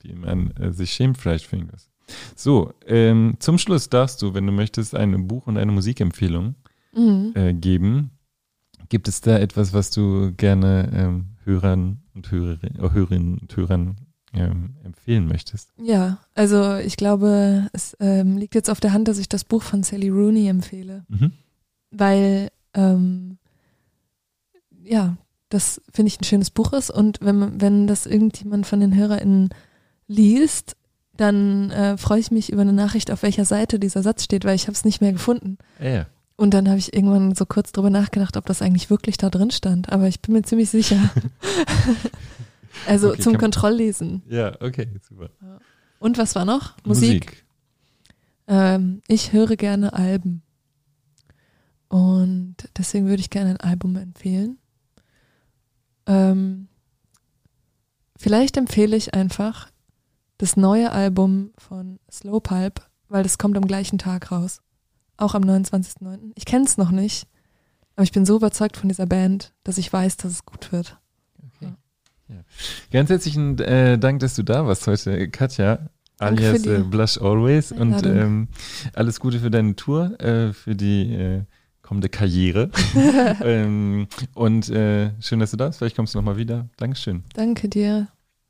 die man äh, sich schämt vielleicht für irgendwas. So, ähm, zum Schluss darfst du, wenn du möchtest, ein Buch und eine Musikempfehlung Mhm. äh, geben. Gibt es da etwas, was du gerne ähm, Hörern und Hörerinnen, äh, Hörerinnen und Hörern ähm, empfehlen möchtest? Ja, also ich glaube, es ähm, liegt jetzt auf der Hand, dass ich das Buch von Sally Rooney empfehle. Mhm. weil ähm, ja, das finde ich ein schönes Buch ist und wenn wenn das irgendjemand von den HörerInnen liest, dann äh, freue ich mich über eine Nachricht, auf welcher Seite dieser Satz steht, weil ich habe es nicht mehr gefunden. Ja. Und dann habe ich irgendwann so kurz drüber nachgedacht, ob das eigentlich wirklich da drin stand, aber ich bin mir ziemlich sicher. also Okay, zum Kontrolllesen. Ja, okay, super. Und was war noch? Musik. Ähm, ich höre gerne Alben. Und deswegen würde ich gerne ein Album empfehlen. Ähm, vielleicht empfehle ich einfach das neue Album von Slow Pulp, weil das kommt am gleichen Tag raus. Auch am 29.09. Ich kenne es noch nicht, aber ich bin so überzeugt von dieser Band, dass ich weiß, dass es gut wird. Ganz herzlichen äh, Dank, dass du da warst heute, Katja, Danke alias äh, Blush Always. Und ähm, alles Gute für deine Tour, äh, für die äh, kommende Karriere. ähm, und äh, schön, dass du da bist. Vielleicht kommst du nochmal wieder. Dankeschön. Danke dir.